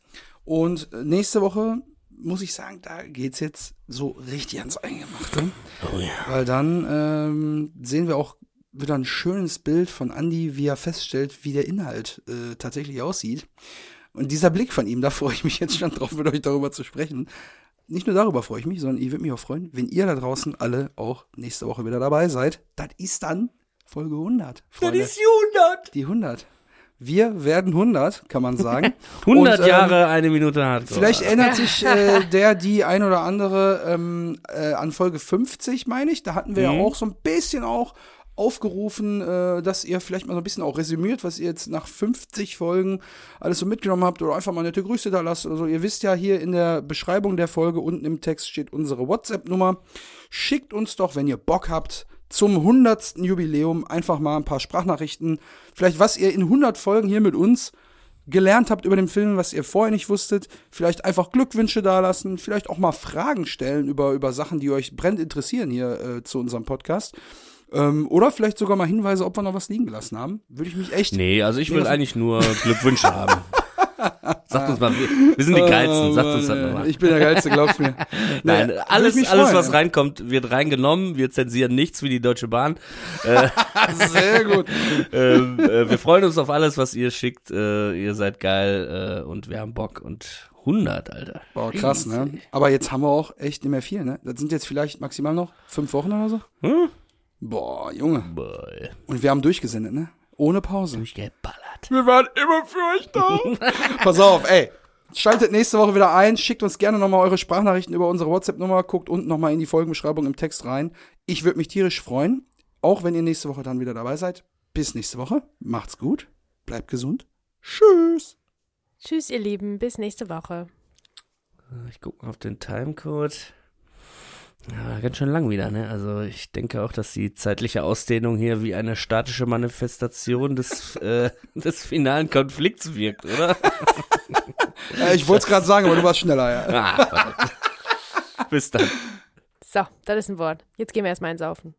Und äh, nächste Woche muss ich sagen, da geht's jetzt so richtig ans Eingemachte. Oh ja. Weil dann ähm, sehen wir auch wieder ein schönes Bild von Andy, wie er feststellt, wie der Inhalt äh, tatsächlich aussieht. Und dieser Blick von ihm, da freue ich mich jetzt schon drauf, mit euch darüber zu sprechen. Nicht nur darüber freue ich mich, sondern ich würde mich auch freuen, wenn ihr da draußen alle auch nächste Woche wieder dabei seid. Das ist dann Folge 100. Freunde. 100. Die 100. Wir werden 100, kann man sagen. 100 Und, ähm, Jahre, eine Minute Hardcore. Vielleicht erinnert sich äh, der, die ein oder andere ähm, äh, an Folge 50, meine ich. Da hatten wir Mhm. ja auch so ein bisschen auch aufgerufen, äh, dass ihr vielleicht mal so ein bisschen auch resümiert, was ihr jetzt nach 50 Folgen alles so mitgenommen habt oder einfach mal nette Grüße da lasst oder so. Ihr wisst ja, hier in der Beschreibung der Folge unten im Text steht unsere WhatsApp-Nummer. Schickt uns doch, wenn ihr Bock habt, zum 100. Jubiläum einfach mal ein paar Sprachnachrichten. Vielleicht, was ihr in 100 Folgen hier mit uns gelernt habt über den Film, was ihr vorher nicht wusstet, vielleicht einfach Glückwünsche dalassen, vielleicht auch mal Fragen stellen über, über Sachen, die euch brennend interessieren hier äh, zu unserem Podcast. Ähm, oder vielleicht sogar mal Hinweise, ob wir noch was liegen gelassen haben. Würde ich mich echt. Nee, also ich will eigentlich nur Glückwünsche haben. Sagt uns mal, wir, sind die Geilsten, sagt uns das Oh, nochmal. Ich bin der Geilste, glaub's mir. Nein, würde alles, alles freuen, was ja. reinkommt, wird reingenommen. Wir zensieren nichts wie die Deutsche Bahn. Äh, Sehr gut. ähm, äh, wir freuen uns auf alles, was ihr schickt. Äh, ihr seid geil äh, und wir haben Bock. Und 100, Alter. Boah, krass, ne? Aber jetzt haben wir auch echt nicht mehr viel, ne? Das sind jetzt vielleicht maximal noch fünf Wochen oder so. Hm? Boah, Junge. Boy, Und wir haben durchgesendet, ne? Ohne Pause. durchgeballert. Wir waren immer für euch da. Pass auf, ey. Schaltet nächste Woche wieder ein, schickt uns gerne nochmal eure Sprachnachrichten über unsere WhatsApp-Nummer, guckt unten nochmal in die Folgenbeschreibung im Text rein. Ich würde mich tierisch freuen, auch wenn ihr nächste Woche dann wieder dabei seid. Bis nächste Woche. Macht's gut. Bleibt gesund. Tschüss. Tschüss, ihr Lieben. Bis nächste Woche. Ich gucke mal auf den Timecode. Ja, ganz schön lang wieder, ne? Also ich denke auch, dass die zeitliche Ausdehnung hier wie eine statische Manifestation des, äh, des finalen Konflikts wirkt, oder? ja, ich wollte es gerade sagen, aber du warst schneller, ja. Ah, Bis dann. So, das ist ein Wort. Jetzt gehen wir erstmal ins Saufen.